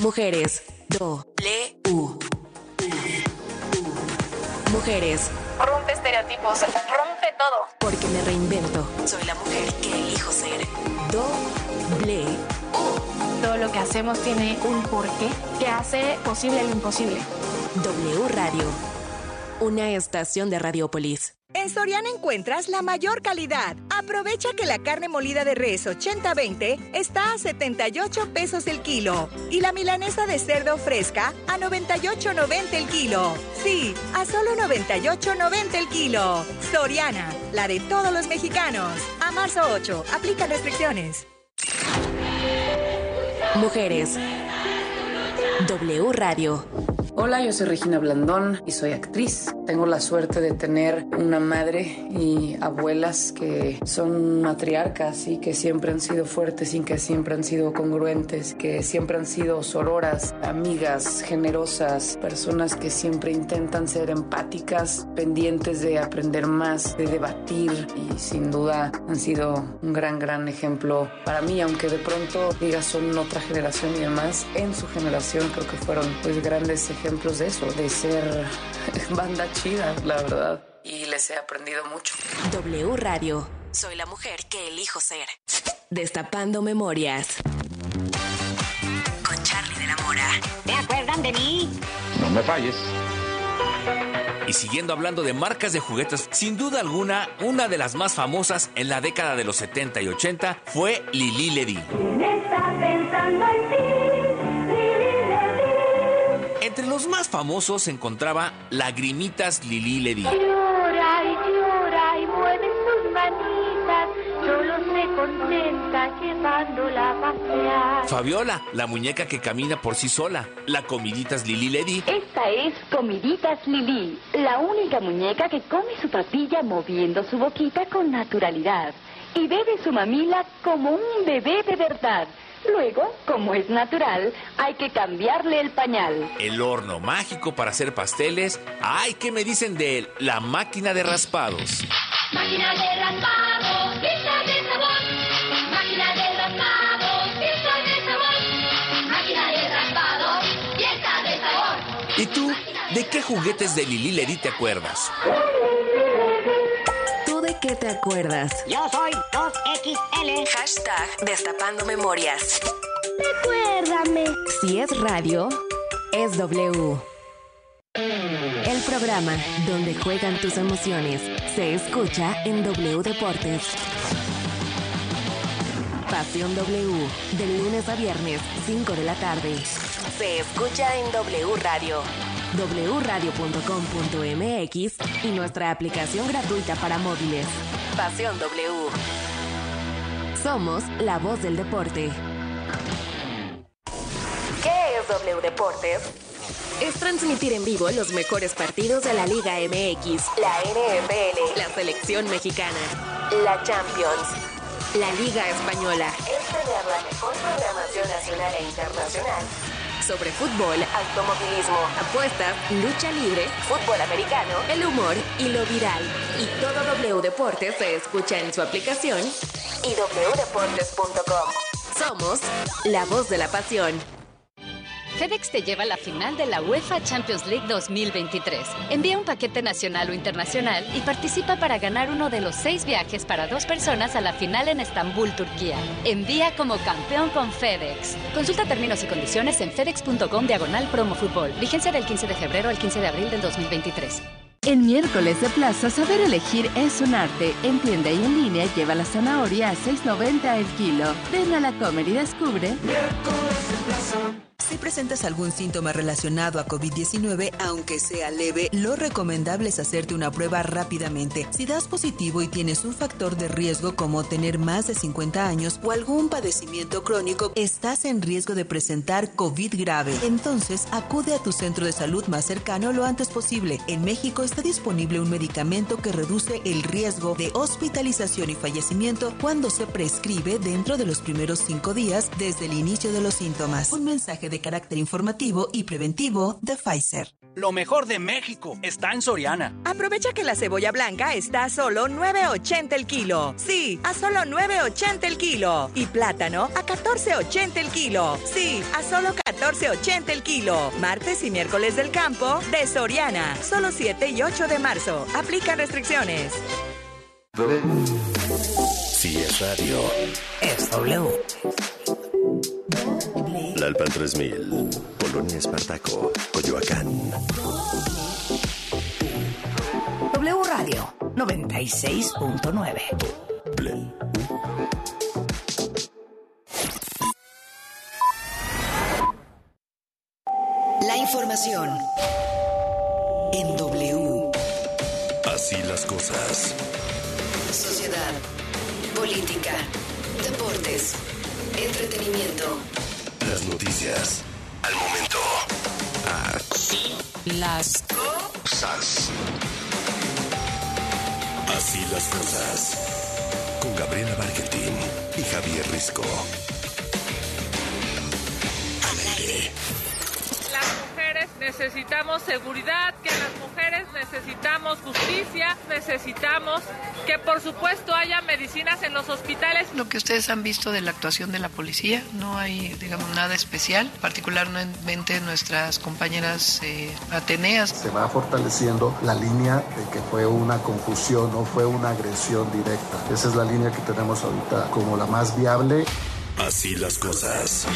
Mujeres. U. Mujeres. Rompe estereotipos, rompe todo. Porque me reinvento. Soy la mujer que elijo ser. Doble U. Todo lo que hacemos tiene un porqué que hace posible lo imposible. W Radio. Una estación de Radiopolis. En Soriana encuentras la mayor calidad. Aprovecha que la carne molida de res 80-20 está a 78 pesos el kilo y la milanesa de cerdo fresca a 98.90 el kilo. Sí, a solo 98.90 el kilo. Soriana, la de todos los mexicanos. A marzo 8, aplica restricciones. Mujeres. W Radio. Hola, yo soy Regina Blandón y soy actriz. Tengo la suerte de tener una madre y abuelas que son matriarcas y que siempre han sido fuertes y que siempre han sido congruentes, que siempre han sido sororas, amigas, generosas, personas que siempre intentan ser empáticas, pendientes de aprender más, de debatir y sin duda han sido un gran, gran ejemplo para mí, aunque de pronto digas son otra generación y demás, en su generación creo que fueron pues grandes ejemplos de eso, de ser banda chida, la verdad. Y les he aprendido mucho. W Radio. Soy la mujer que elijo ser. Destapando memorias. Con Charlie de la Mora. ¿Te acuerdan de mí? No me falles. Y siguiendo hablando de marcas de juguetes, sin duda alguna, una de las más famosas en la década de los 70 y 80 fue Lili Ledy. Entre los más famosos se encontraba Lagrimitas Lili Ledy. Llora y llora y mueve sus manitas, solo se contenta llevándola a pasear. Fabiola, la muñeca que camina por sí sola. La Comiditas Lili Ledy. Esta es Comiditas Lili, la única muñeca que come su papilla moviendo su boquita con naturalidad y bebe su mamila como un bebé de verdad. Luego, como es natural, hay que cambiarle el pañal. El horno mágico para hacer pasteles. Ay, ¿qué me dicen de él? La máquina de raspados. Máquina de raspados, pizza de sabor. Máquina de raspados, pizza de sabor. Máquina de raspados, pizza de sabor. ¿Y tú? ¿De qué juguetes de Lili Ledy te acuerdas? ¿Tú de qué te acuerdas? Yo soy 2XL. Hashtag Destapando Memorias. Recuérdame. Si es radio, es W. El programa donde juegan tus emociones se escucha en W Deportes. Pasión W, de lunes a viernes, 5 de la tarde. Se escucha en W Radio, wradio.com.mx y nuestra aplicación gratuita para móviles. Pasión W. Somos la voz del deporte. ¿Qué es W Deportes? Es transmitir en vivo los mejores partidos de la Liga MX, la NFL, la selección mexicana, la Champions, la Liga Española. Es tener la mejor programación nacional e internacional sobre fútbol, automovilismo, apuestas, lucha libre, fútbol americano, el humor y lo viral. Y todo W Deportes se escucha en su aplicación y wdeportes.com. Somos la voz de la pasión. FedEx te lleva a la final de la UEFA Champions League 2023. Envía un paquete nacional o internacional y participa para ganar uno de los seis viajes para dos personas a la final en Estambul, Turquía. Envía como campeón con FedEx. Consulta términos y condiciones en fedex.com diagonal promo fútbol. Vigencia del 15 de febrero al 15 de abril del 2023. En miércoles de plaza, saber elegir es un arte. En tienda y en línea lleva la zanahoria a 6.90 el kilo. Ven a la comer y descubre. Si presentas algún síntoma relacionado a COVID-19, aunque sea leve, lo recomendable es hacerte una prueba rápidamente. Si das positivo y tienes un factor de riesgo como tener más de 50 años o algún padecimiento crónico, estás en riesgo de presentar COVID grave. Entonces, acude a tu centro de salud más cercano lo antes posible. En México está disponible un medicamento que reduce el riesgo de hospitalización y fallecimiento cuando se prescribe dentro de los primeros cinco días desde el inicio de los síntomas. Un mensaje de carácter informativo y preventivo de Pfizer. Lo mejor de México está en Soriana. Aprovecha que la cebolla blanca está a solo 9.80 el kilo. Sí, a solo 9.80 el kilo. Y plátano a 14.80 el kilo. Sí, a solo 14.80 el kilo. Martes y miércoles del campo de Soriana. Solo 7 y 8 de marzo. Aplican restricciones. Si es radio, es W. La Alpan 3000, Polonia Espartaco, Coyoacán. W Radio 96.9. La información en W. Así las cosas. Sociedad, política, deportes, entretenimiento. Las noticias. Al momento. Así las cosas. Así las cosas. Con Gabriela Barquetín y Javier Risco. Necesitamos seguridad, que las mujeres necesitamos justicia, necesitamos que por supuesto haya medicinas en los hospitales. Lo que ustedes han visto de la actuación de la policía, no hay, digamos, nada especial, particularmente nuestras compañeras eh, ateneas. Se va fortaleciendo la línea de que fue una confusión, no fue una agresión directa. Esa es la línea que tenemos ahorita como la más viable. Así las cosas.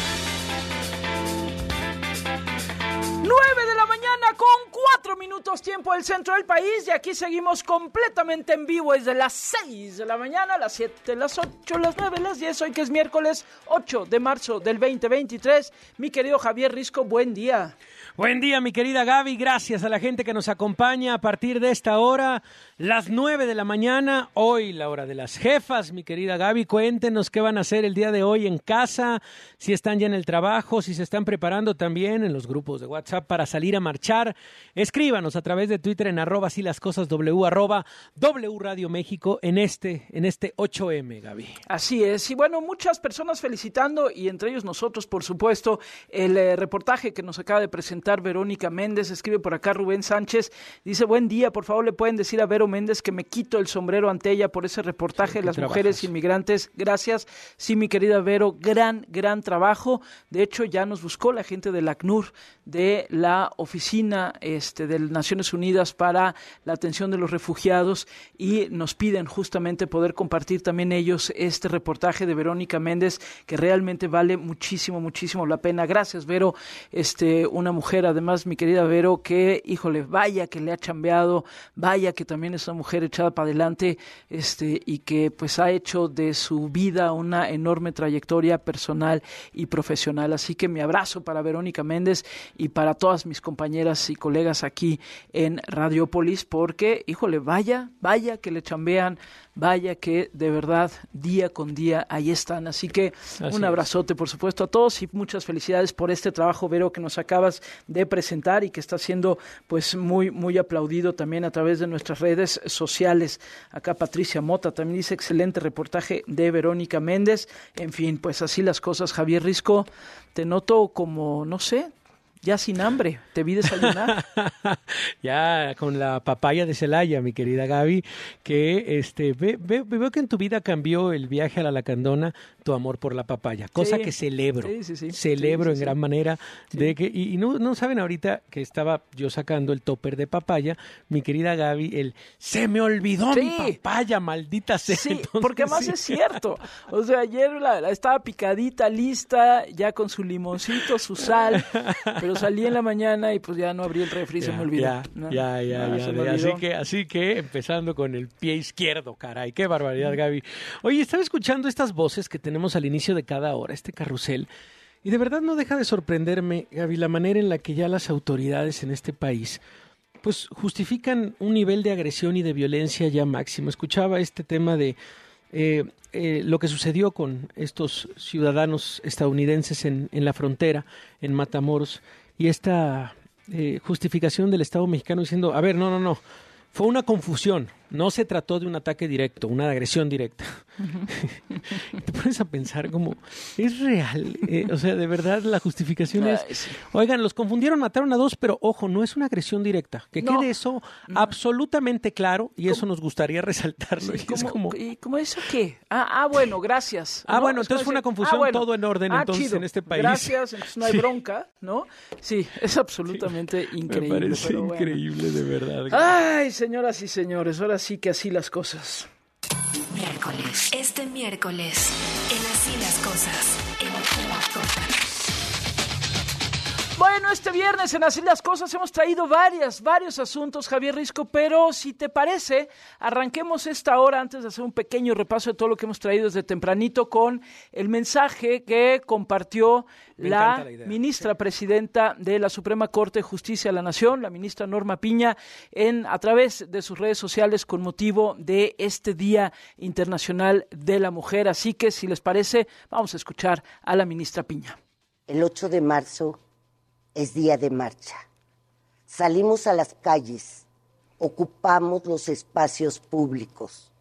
Del centro del país y aquí seguimos completamente en vivo desde las 6 de la mañana, las 7, las 8, las 9, las 10, hoy que es miércoles 8 de marzo del 2023. Mi querido Javier Risco, buen día. Buen día, mi querida Gaby. Gracias a la gente que nos acompaña a partir de esta hora, las 9 de la mañana. Hoy, la hora de las jefas, mi querida Gaby. Cuéntenos qué van a hacer el día de hoy en casa, si están ya en el trabajo, si se están preparando también en los grupos de WhatsApp para salir a marchar. Escríbanos a través de Twitter en arroba si las cosas W, arroba W Radio México en este, en este 8M, Gaby. Así es. Y bueno, muchas personas felicitando y entre ellos nosotros, por supuesto, el eh, reportaje que nos acaba de presentar Verónica Méndez. Escribe por acá Rubén Sánchez. Dice, buen día, por favor le pueden decir a Vero Méndez que me quito el sombrero ante ella por ese reportaje de las trabajas. mujeres inmigrantes. Gracias. Sí, mi querida Vero, gran, gran trabajo. De hecho, ya nos buscó la gente del ACNUR, de la Oficina este, de Naciones Unidas para la Atención de los Refugiados y nos piden justamente poder compartir también ellos este reportaje de Verónica Méndez que realmente vale muchísimo, muchísimo la pena. Gracias, Vero, este, una mujer, además, mi querida Vero, que, híjole, vaya que le ha chambeado, vaya que también es una mujer echada para adelante, este, y que pues ha hecho de su vida una enorme trayectoria personal y profesional. Así que mi abrazo para Verónica Méndez y para todas mis compañeras y colegas aquí en Radiopolis, porque, híjole, vaya, vaya que le chambean, vaya que de verdad día con día ahí están. Así que Así un es. abrazote, por supuesto, a todos y muchas felicidades por este trabajo, Vero, que nos acabas de presentar y que está siendo pues muy, muy aplaudido también a través de nuestras redes sociales. Acá Patricia Mota también dice excelente reportaje de Verónica Méndez. En fin, pues así las cosas, Javier Risco. Te noto como, no sé, ya sin hambre. Te vi desayunar. ya con la papaya de Celaya, mi querida Gaby, que este ve- ve- veo que en tu vida cambió el viaje a la Lacandona, tu amor por la papaya, cosa Sí. que celebro, Sí, sí, sí. celebro en gran manera de que y, y no, no saben ahorita que estaba yo sacando el topper de papaya, mi querida Gaby, el se me olvidó mi papaya, maldita sea. Sí, Entonces, porque sí. es cierto. O sea, ayer la, la estaba picadita, lista, ya con su limoncito, su sal, pero salí en la mañana y pues ya no abrí el refri, se Ya, me olvidó. Ya, ¿no? ya, ya, ya, de- así que, así que empezando con el pie izquierdo, caray, qué barbaridad, Gaby. Oye, estaba escuchando estas voces que tenemos al inicio de cada hora, este carrusel, y de verdad no deja de sorprenderme, Gaby, la manera en la que ya las autoridades en este país pues justifican un nivel de agresión y de violencia ya máximo. Escuchaba este tema de eh, eh, lo que sucedió con estos ciudadanos estadounidenses en, la frontera, en Matamoros, y esta eh, justificación del Estado mexicano diciendo, a ver, no, no, no, fue una confusión, no se trató de un ataque directo, una agresión directa. te pones a pensar como, es real, eh, o sea, de verdad la justificación es, oigan, los confundieron, mataron a dos, pero ojo, no es una agresión directa. Que quede eso absolutamente claro y eso nos gustaría resaltarlo. y, es como, ¿Y como eso qué? Ah, ah bueno, gracias. Ah, bueno, entonces fue una confusión, ah, todo en orden ah, entonces en este país. Gracias, entonces no hay bronca, ¿no? Sí, es absolutamente increíble. Me parece increíble, de verdad. Ay, señoras y señores, ahora sí que así las cosas. Miércoles. Este miércoles, en Así las cosas. En Así las cosas. Bueno, este viernes en Así las Cosas hemos traído varias, varios asuntos, Javier Risco, pero si te parece, arranquemos esta hora antes de hacer un pequeño repaso de todo lo que hemos traído desde tempranito con el mensaje que compartió la, ministra presidenta de la Suprema Corte de Justicia de la Nación, la ministra Norma Piña, en a través de sus redes sociales con motivo de este Día Internacional de la Mujer. Así que, si les parece, vamos a escuchar a la ministra Piña. El 8 de marzo es día de marcha. Salimos a las calles, ocupamos los espacios públicos,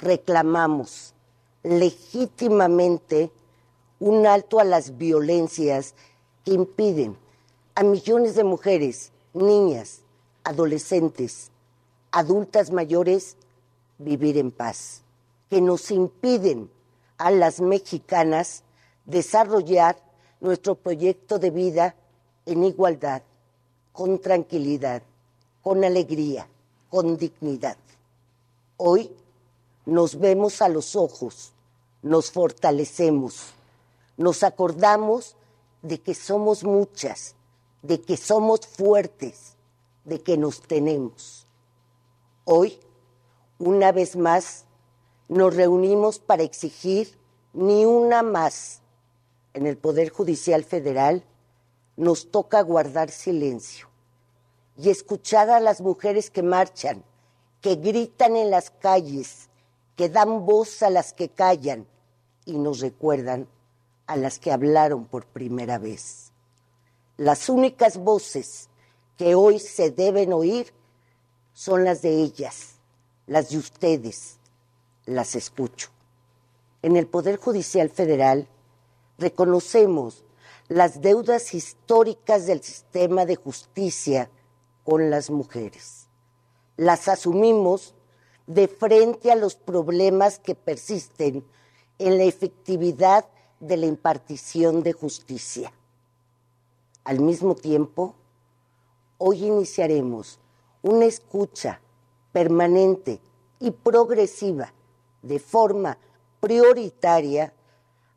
reclamamos legítimamente un alto a las violencias que impiden a millones de mujeres, niñas, adolescentes, adultas mayores vivir en paz, que nos impiden a las mexicanas desarrollar nuestro proyecto de vida en igualdad, con tranquilidad, con alegría, con dignidad. Hoy nos vemos a los ojos, nos fortalecemos, nos acordamos de que somos muchas, de que somos fuertes, de que nos tenemos. Hoy, una vez más, nos reunimos para exigir ni una más en el Poder Judicial Federal nos toca guardar silencio y escuchar a las mujeres que marchan, que gritan en las calles, que dan voz a las que callan y nos recuerdan a las que hablaron por primera vez. Las únicas voces que hoy se deben oír son las de ellas, las de ustedes. Las escucho. En el Poder Judicial Federal reconocemos las deudas históricas del sistema de justicia con las mujeres. Las asumimos de frente a los problemas que persisten en la efectividad de la impartición de justicia. Al mismo tiempo, hoy iniciaremos una escucha permanente y progresiva de forma prioritaria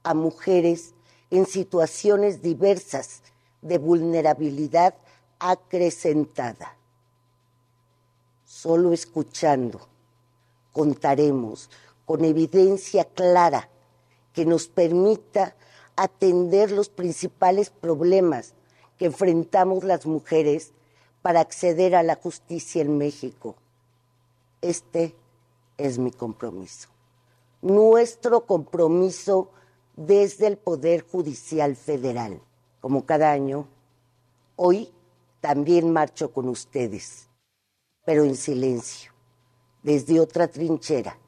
a mujeres en situaciones diversas de vulnerabilidad acrecentada. Solo escuchando contaremos con evidencia clara que nos permita atender los principales problemas que enfrentamos las mujeres para acceder a la justicia en México. Este es mi compromiso. Nuestro compromiso desde el Poder Judicial Federal. Como cada año, hoy también marcho con ustedes, pero en silencio, desde otra trinchera,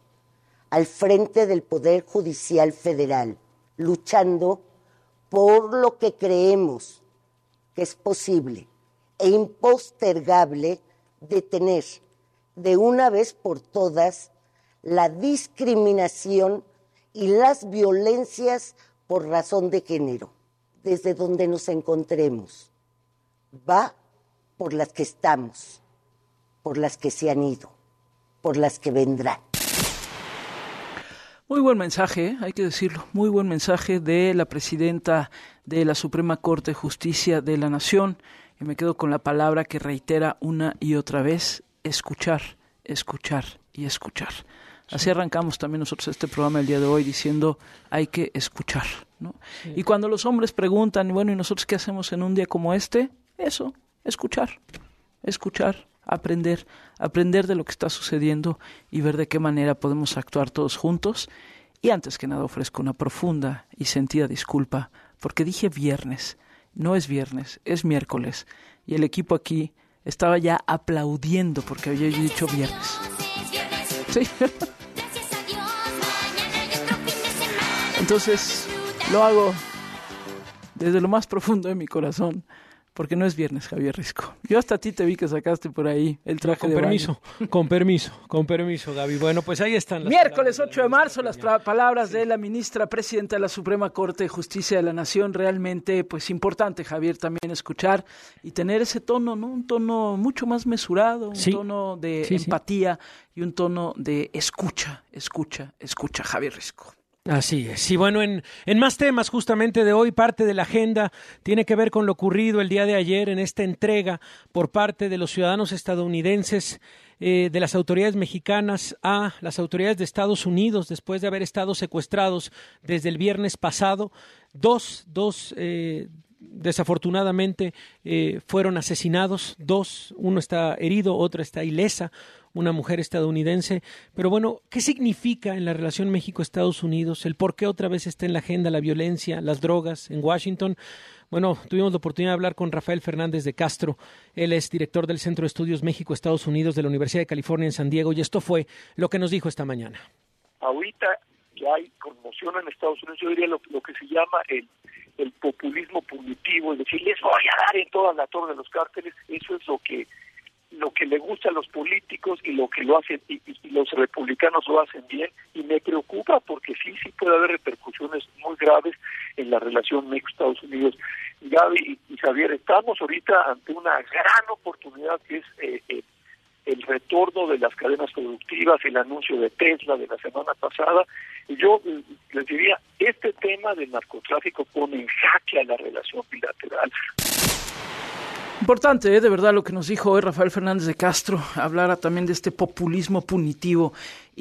al frente del Poder Judicial Federal, luchando por lo que creemos que es posible e impostergable detener de una vez por todas la discriminación y las violencias por razón de género, desde donde nos encontremos. Va por las que estamos, por las que se han ido, por las que vendrán. Muy buen mensaje, ¿eh? hay que decirlo, muy buen mensaje de la presidenta de la Suprema Corte de Justicia de la Nación. Y me quedo con la palabra que reitera una y otra vez, escuchar, escuchar y escuchar. Así arrancamos también nosotros este programa el día de hoy diciendo hay que escuchar. ¿no? Y cuando los hombres preguntan, bueno, ¿y nosotros qué hacemos en un día como este? Eso, escuchar, escuchar, aprender, aprender de lo que está sucediendo y ver de qué manera podemos actuar todos juntos. Y antes que nada ofrezco una profunda y sentida disculpa porque dije viernes. No es viernes, es miércoles. Y el equipo aquí estaba ya aplaudiendo porque había dicho viernes. Sí. Entonces, lo hago desde lo más profundo de mi corazón, porque no es viernes, Javier Risco. Yo hasta a ti te vi que sacaste por ahí el traje con de permiso, con permiso, con permiso, Gaby. Bueno, pues ahí están. Las Miércoles 8 de marzo, las palabras de la ministra presidenta de la Suprema Corte de Justicia de la Nación. Realmente, pues importante, Javier, también escuchar y tener ese tono, ¿no? Un tono mucho más mesurado, un tono de empatía y un tono de escucha, escucha, escucha, Javier Risco. Así es. Y bueno, en, en, más temas justamente de hoy, parte de la agenda tiene que ver con lo ocurrido el día de ayer en esta entrega por parte de los ciudadanos estadounidenses eh, de las autoridades mexicanas a las autoridades de Estados Unidos después de haber estado secuestrados desde el viernes pasado. Dos, dos eh, desafortunadamente eh, fueron asesinados, dos, uno está herido, otro está ilesa, una mujer estadounidense. Pero bueno, ¿qué significa en la relación México-Estados Unidos? ¿El por qué otra vez está en la agenda la violencia, las drogas en Washington? Bueno, tuvimos la oportunidad de hablar con Rafael Fernández de Castro. Él es director del Centro de Estudios México-Estados Unidos de la Universidad de California en San Diego y esto fue lo que nos dijo esta mañana. Ahorita ya hay conmoción en Estados Unidos, yo diría lo, que se llama el, el populismo punitivo, es decir, les voy a dar en toda la torre de los cárteles, eso es lo que lo que le gusta a los políticos y lo que lo hacen y, los republicanos lo hacen bien y me preocupa porque sí sí puede haber repercusiones muy graves en la relación México-Estados Unidos. Gaby y, Javier, estamos ahorita ante una gran oportunidad que es eh, eh, el retorno de las cadenas productivas, el anuncio de Tesla de la semana pasada. Y yo eh, les diría, este tema del narcotráfico pone en jaque a la relación bilateral. Importante, ¿eh? de verdad, lo que nos dijo hoy Rafael Fernández de Castro, hablara también de este populismo punitivo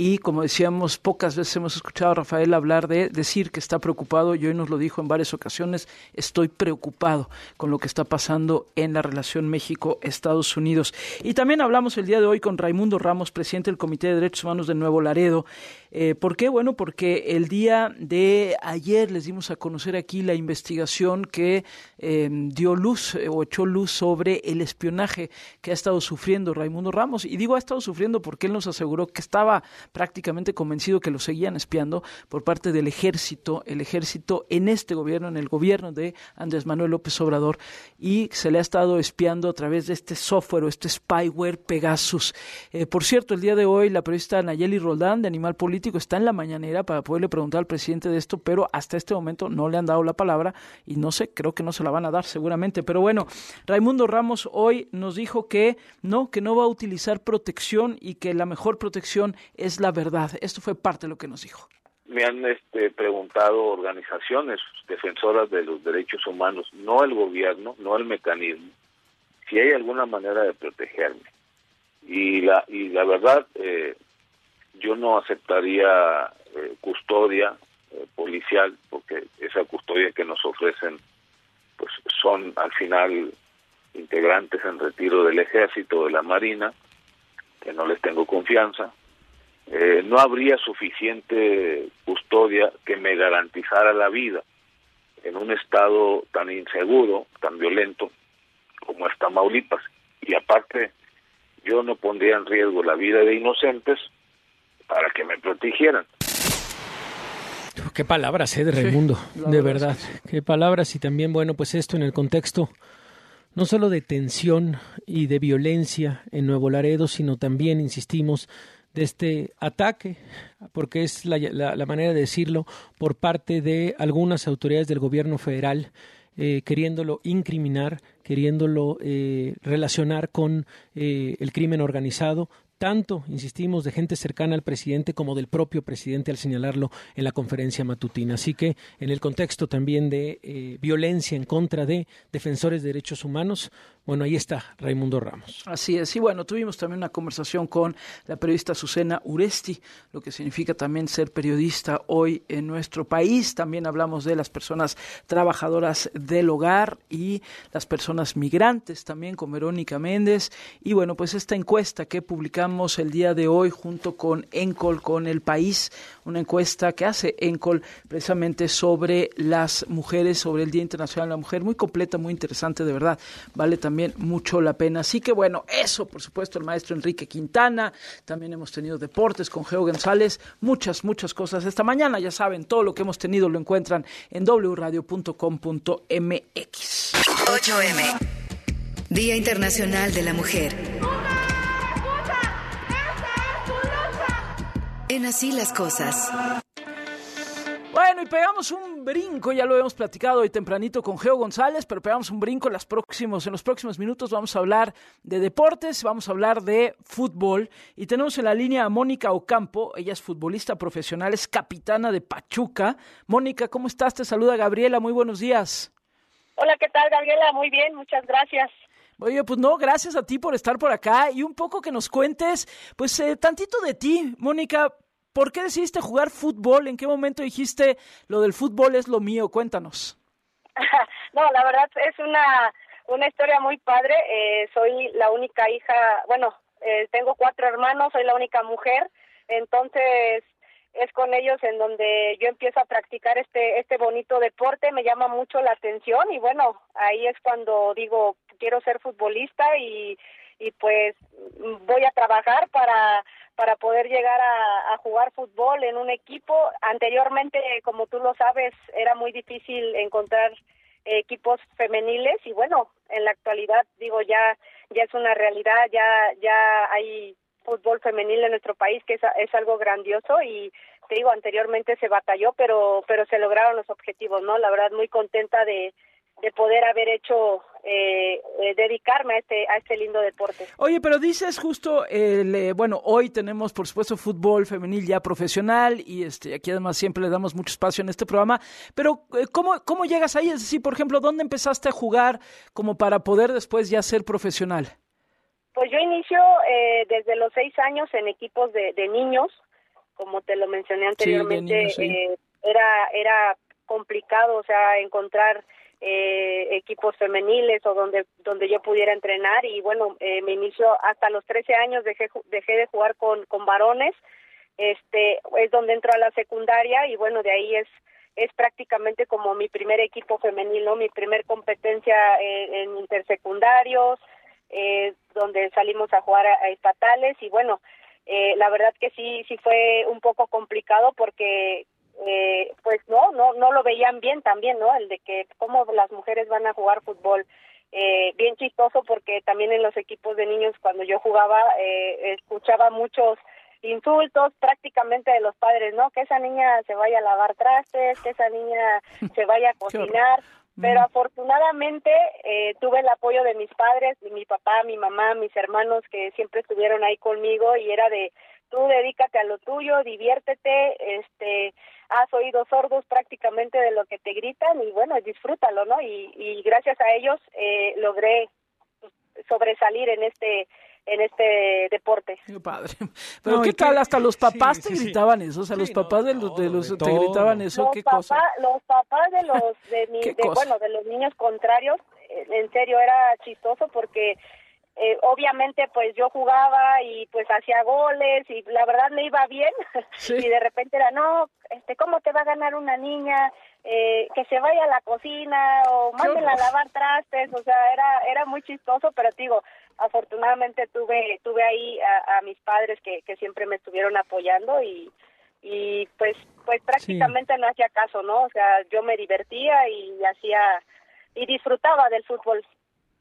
y como decíamos, pocas veces hemos escuchado a Rafael hablar de decir que está preocupado y hoy nos lo dijo en varias ocasiones, estoy preocupado con lo que está pasando en la relación México-Estados Unidos. Y también hablamos el día de hoy con Raimundo Ramos, presidente del Comité de Derechos Humanos de Nuevo Laredo. Eh, ¿Por qué? Bueno, porque el día de ayer les dimos a conocer aquí la investigación que em, dio luz eh, o echó luz sobre el espionaje que ha estado sufriendo Raimundo Ramos. Y digo ha estado sufriendo porque él nos aseguró que estaba prácticamente convencido que lo seguían espiando por parte del ejército, el ejército en este gobierno, en el gobierno de Andrés Manuel López Obrador, y se le ha estado espiando a través de este software o este spyware Pegasus. Eh, por cierto, el día de hoy la periodista Nayeli Roldán de Animal Político está en la mañanera para poderle preguntar al presidente de esto, pero hasta este momento no le han dado la palabra y no sé, creo que no se la van a dar seguramente. Pero bueno, Raimundo Ramos hoy nos dijo que no, que no va a utilizar protección y que la mejor protección es la verdad. Esto fue parte de lo que nos dijo. Me han este, preguntado organizaciones defensoras de los derechos humanos, no el gobierno, no el mecanismo, si hay alguna manera de protegerme. Y la, y la verdad, eh, yo no aceptaría eh, custodia eh, policial, porque esa custodia que nos ofrecen, pues son al final integrantes en retiro del ejército, de la marina, que no les tengo confianza, eh, no habría suficiente custodia que me garantizara la vida en un estado tan inseguro, tan violento como está Tamaulipas. Y aparte, yo no pondría en riesgo la vida de inocentes para que me protegieran. Qué palabras, ¿eh? De Raimundo, de verdad. Qué palabras y también, bueno, pues esto en el contexto no solo de tensión y de violencia en Nuevo Laredo, sino también, insistimos, de este ataque, porque es la, la, manera de decirlo, por parte de algunas autoridades del gobierno federal, eh, queriéndolo incriminar, queriéndolo eh, relacionar con eh, el crimen organizado, tanto, insistimos, de gente cercana al presidente como del propio presidente al señalarlo en la conferencia matutina. Así que, en el contexto también de violencia en contra de defensores de derechos humanos, bueno, ahí está Raimundo Ramos. Así es. Y bueno, tuvimos también una conversación con la periodista Susana Uresti, lo que significa también ser periodista hoy en nuestro país. También hablamos de las personas trabajadoras del hogar y las personas migrantes también con Verónica Méndez. Y bueno, pues esta encuesta que publicamos el día de hoy junto con Encol, con El País, una encuesta que hace Encol precisamente sobre las mujeres, sobre el Día Internacional de la Mujer, muy completa, muy interesante, de verdad. Vale también también mucho la pena. Así que bueno, eso, por supuesto, el maestro Enrique Quintana. También hemos tenido deportes con Geo González. Muchas, muchas cosas esta mañana. Ya saben, todo lo que hemos tenido lo encuentran en wradio.com.mx. 8M. Día Internacional de la Mujer. En así las cosas. Bueno, y pegamos un brinco, ya lo hemos platicado hoy tempranito con Geo González, pero pegamos un brinco en, las próximos, en los próximos minutos. Vamos a hablar de deportes, vamos a hablar de fútbol. Y tenemos en la línea a Mónica Ocampo, ella es futbolista profesional, es capitana de Pachuca. Mónica, ¿cómo estás? Te saluda Gabriela, muy buenos días. Hola, ¿qué tal, Gabriela? Muy bien, muchas gracias. Oye, pues no, gracias a ti por estar por acá y un poco que nos cuentes, pues eh, tantito de ti, Mónica. ¿Por qué decidiste jugar fútbol? ¿En qué momento dijiste lo del fútbol es lo mío? Cuéntanos. no, la verdad es una, una historia muy padre. Eh, soy la única hija, bueno, eh, tengo cuatro hermanos, soy la única mujer, entonces es con ellos en donde yo empiezo a practicar este este bonito deporte, me llama mucho la atención y bueno, ahí es cuando digo, quiero ser futbolista y y pues voy a trabajar para para poder llegar a, jugar fútbol en un equipo. Anteriormente, como tú lo sabes, era muy difícil encontrar equipos femeniles y bueno, en la actualidad digo ya ya es una realidad, ya ya hay fútbol femenil en nuestro país que es, es algo grandioso y te digo anteriormente se batalló, pero pero se lograron los objetivos, ¿no? La verdad muy contenta de de poder haber hecho eh, eh, dedicarme a este a este lindo deporte. Oye, pero dices justo el, eh, bueno, hoy tenemos por supuesto fútbol femenil ya profesional y este aquí además siempre le damos mucho espacio en este programa, pero ¿cómo cómo llegas ahí? Es decir, por ejemplo, ¿dónde empezaste a jugar como para poder después ya ser profesional? Pues yo inicio desde los seis años en equipos de, de niños, como te lo mencioné anteriormente, era era complicado, o sea, encontrar eh, equipos femeniles o donde donde yo pudiera entrenar. Y bueno eh, me inició hasta los 13 años dejé dejé de jugar con con varones. Este es donde entro a la secundaria y bueno de ahí es es prácticamente como mi primer equipo femenil no mi primer competencia eh, en intersecundarios eh, donde salimos a jugar a, estatales. Y bueno eh, la verdad que sí sí fue un poco complicado porque eh, pues no, no, no lo veían bien también, ¿no? El de que cómo las mujeres van a jugar fútbol. Eh, bien chistoso porque también en los equipos de niños cuando yo jugaba eh, escuchaba muchos insultos prácticamente de los padres, ¿no? Que esa niña se vaya a lavar trastes, que esa niña se vaya a cocinar, pero afortunadamente eh, tuve el apoyo de mis padres, de mi papá, mi mamá, mis hermanos que siempre estuvieron ahí conmigo y era de tú dedícate a lo tuyo, diviértete, este, has oído sordos prácticamente de lo que te gritan y bueno, disfrútalo, ¿no? Y, y gracias a ellos eh, logré sobresalir en este en este deporte. Qué padre. Pero qué tal, hasta los papás te gritaban eso, o sea, los papás de los, de los te gritaban eso, los qué cosa. Los papás de los de, mi, de bueno, de los niños contrarios, en serio era chistoso porque eh, obviamente pues yo jugaba y pues hacía goles y la verdad me iba bien. Y de repente era no este cómo te va a ganar una niña eh, que se vaya a la cocina o mándela a lavar trastes o sea era era muy chistoso pero digo afortunadamente tuve tuve ahí a, mis padres que, que siempre me estuvieron apoyando y y pues pues prácticamente no hacía caso no o sea yo me divertía y hacía y disfrutaba del fútbol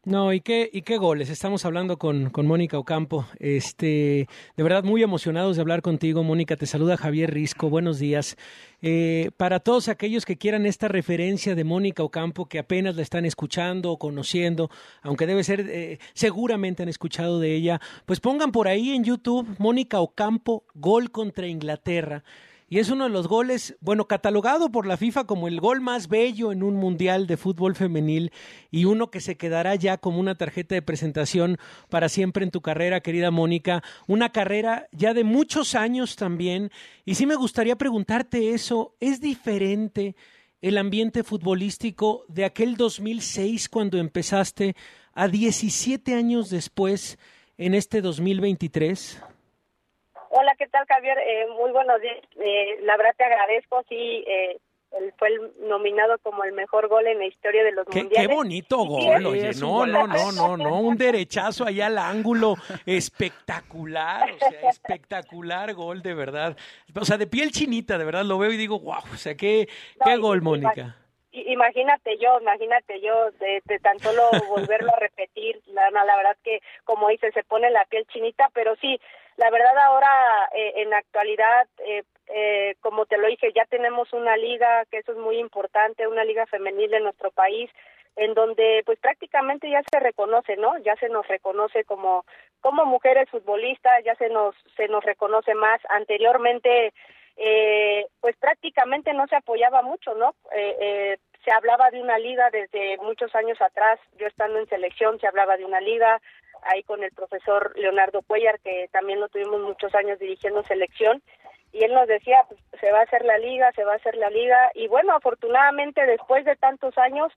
no, y qué, y qué goles. Estamos hablando con, con Mónica Ocampo. Este, de verdad, muy emocionados de hablar contigo, Mónica. Te saluda Javier Risco. Buenos días. Eh, para todos aquellos que quieran esta referencia de Mónica Ocampo, que apenas la están escuchando o conociendo, aunque debe ser, eh, seguramente han escuchado de ella, pues pongan por ahí en YouTube Mónica Ocampo, gol contra Inglaterra y es uno de los goles, bueno, catalogado por la FIFA como el gol más bello en un mundial de fútbol femenil y uno que se quedará ya como una tarjeta de presentación para siempre en tu carrera, querida Mónica, una carrera ya de muchos años también. Y sí me gustaría preguntarte eso, ¿es diferente el ambiente futbolístico de aquel 2006 cuando empezaste a 17 años después en este 2023? Hola, ¿qué tal, Javier? Eh, muy buenos días. Eh, la verdad te agradezco. Sí, eh, él fue el nominado como el mejor gol en la historia de los Qué, mundiales. qué bonito gol, oye. No, no, no, no, no. Un derechazo allá al ángulo. Espectacular, o sea, espectacular gol, de verdad. O sea, de piel chinita, de verdad, lo veo y digo, wow, o sea, qué, qué gol, Mónica. Imagínate yo, imagínate yo, de, de tan solo volverlo a repetir, la, la verdad que, como dice, se pone la piel chinita, pero sí, la verdad ahora, eh, en la actualidad, eh, eh, como te lo dije, ya tenemos una liga, que eso es muy importante, una liga femenil en nuestro país, en donde pues prácticamente ya se reconoce, ¿no? Ya se nos reconoce como como mujeres futbolistas, ya se nos se nos reconoce más. Anteriormente eh, pues prácticamente no se apoyaba mucho, ¿no? Eh, eh, se hablaba de una liga desde muchos años atrás, yo estando en selección se hablaba de una liga, ahí con el profesor Leonardo Cuellar, que también lo tuvimos muchos años dirigiendo selección, y él nos decía, pues, se va a hacer la liga, se va a hacer la liga, y bueno, afortunadamente después de tantos años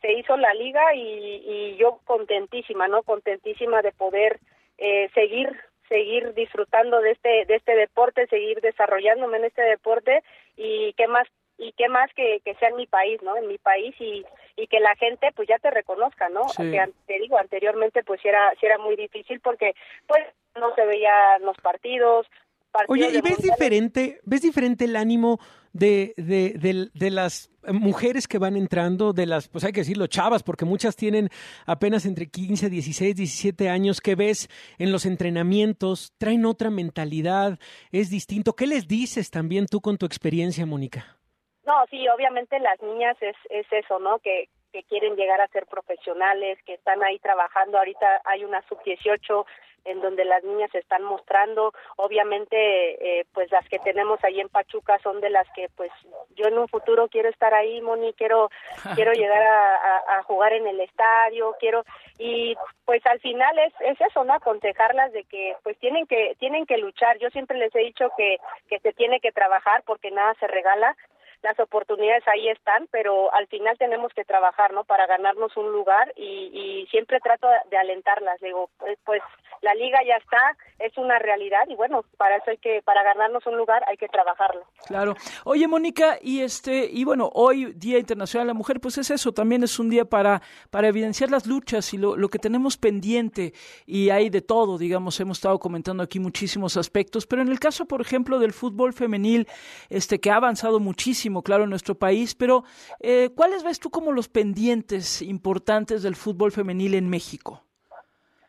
se hizo la liga y, y yo contentísima, ¿no? Contentísima de poder eh, seguir seguir disfrutando de este de este deporte, seguir desarrollándome en este deporte. Y qué más y qué más que, que sea en mi país, ¿no? En mi país y, y que la gente pues ya te reconozca, ¿no? Sí. Que an- te digo, anteriormente pues era era muy difícil porque pues no se veían los partidos, partidos Oye, ¿y ves mundiales. diferente, ves diferente el ánimo de, de, de- de las mujeres que van entrando, de las, pues hay que decirlo, chavas, porque muchas tienen apenas entre 15, 16, 17 años, que ves en los entrenamientos, traen otra mentalidad, es distinto. ¿Qué les dices también tú con tu experiencia, Mónica? No, sí, obviamente las niñas es, es eso, ¿no? Que, que quieren llegar a ser profesionales, que están ahí trabajando. Ahorita hay una sub-18 en donde las niñas se están mostrando. Obviamente, eh, pues las que tenemos ahí en Pachuca son de las que, pues, yo en un futuro quiero estar ahí, Moni, quiero, quiero llegar a, a- a jugar en el estadio, quiero, y pues al final es, es eso, ¿no? Aconsejarlas de que, pues tienen que, tienen que luchar. Yo siempre les he dicho que, que se tiene que trabajar porque nada se regala las oportunidades ahí están, pero al final tenemos que trabajar, ¿no? Para ganarnos un lugar y, y siempre trato de alentarlas. Le Digo, eh, pues la liga ya está, es una realidad y bueno, para eso hay que, para ganarnos un lugar hay que trabajarlo. Claro. Oye, Mónica, y este, y bueno, hoy Día Internacional de la Mujer, pues es eso, también es un día para, para evidenciar las luchas y lo, lo que tenemos pendiente, y hay de todo, digamos, hemos estado comentando aquí muchísimos aspectos, pero en el caso, por ejemplo, del fútbol femenil, este, que ha avanzado muchísimo, claro, en nuestro país, pero eh, ¿cuáles ves tú como los pendientes importantes del fútbol femenil en México?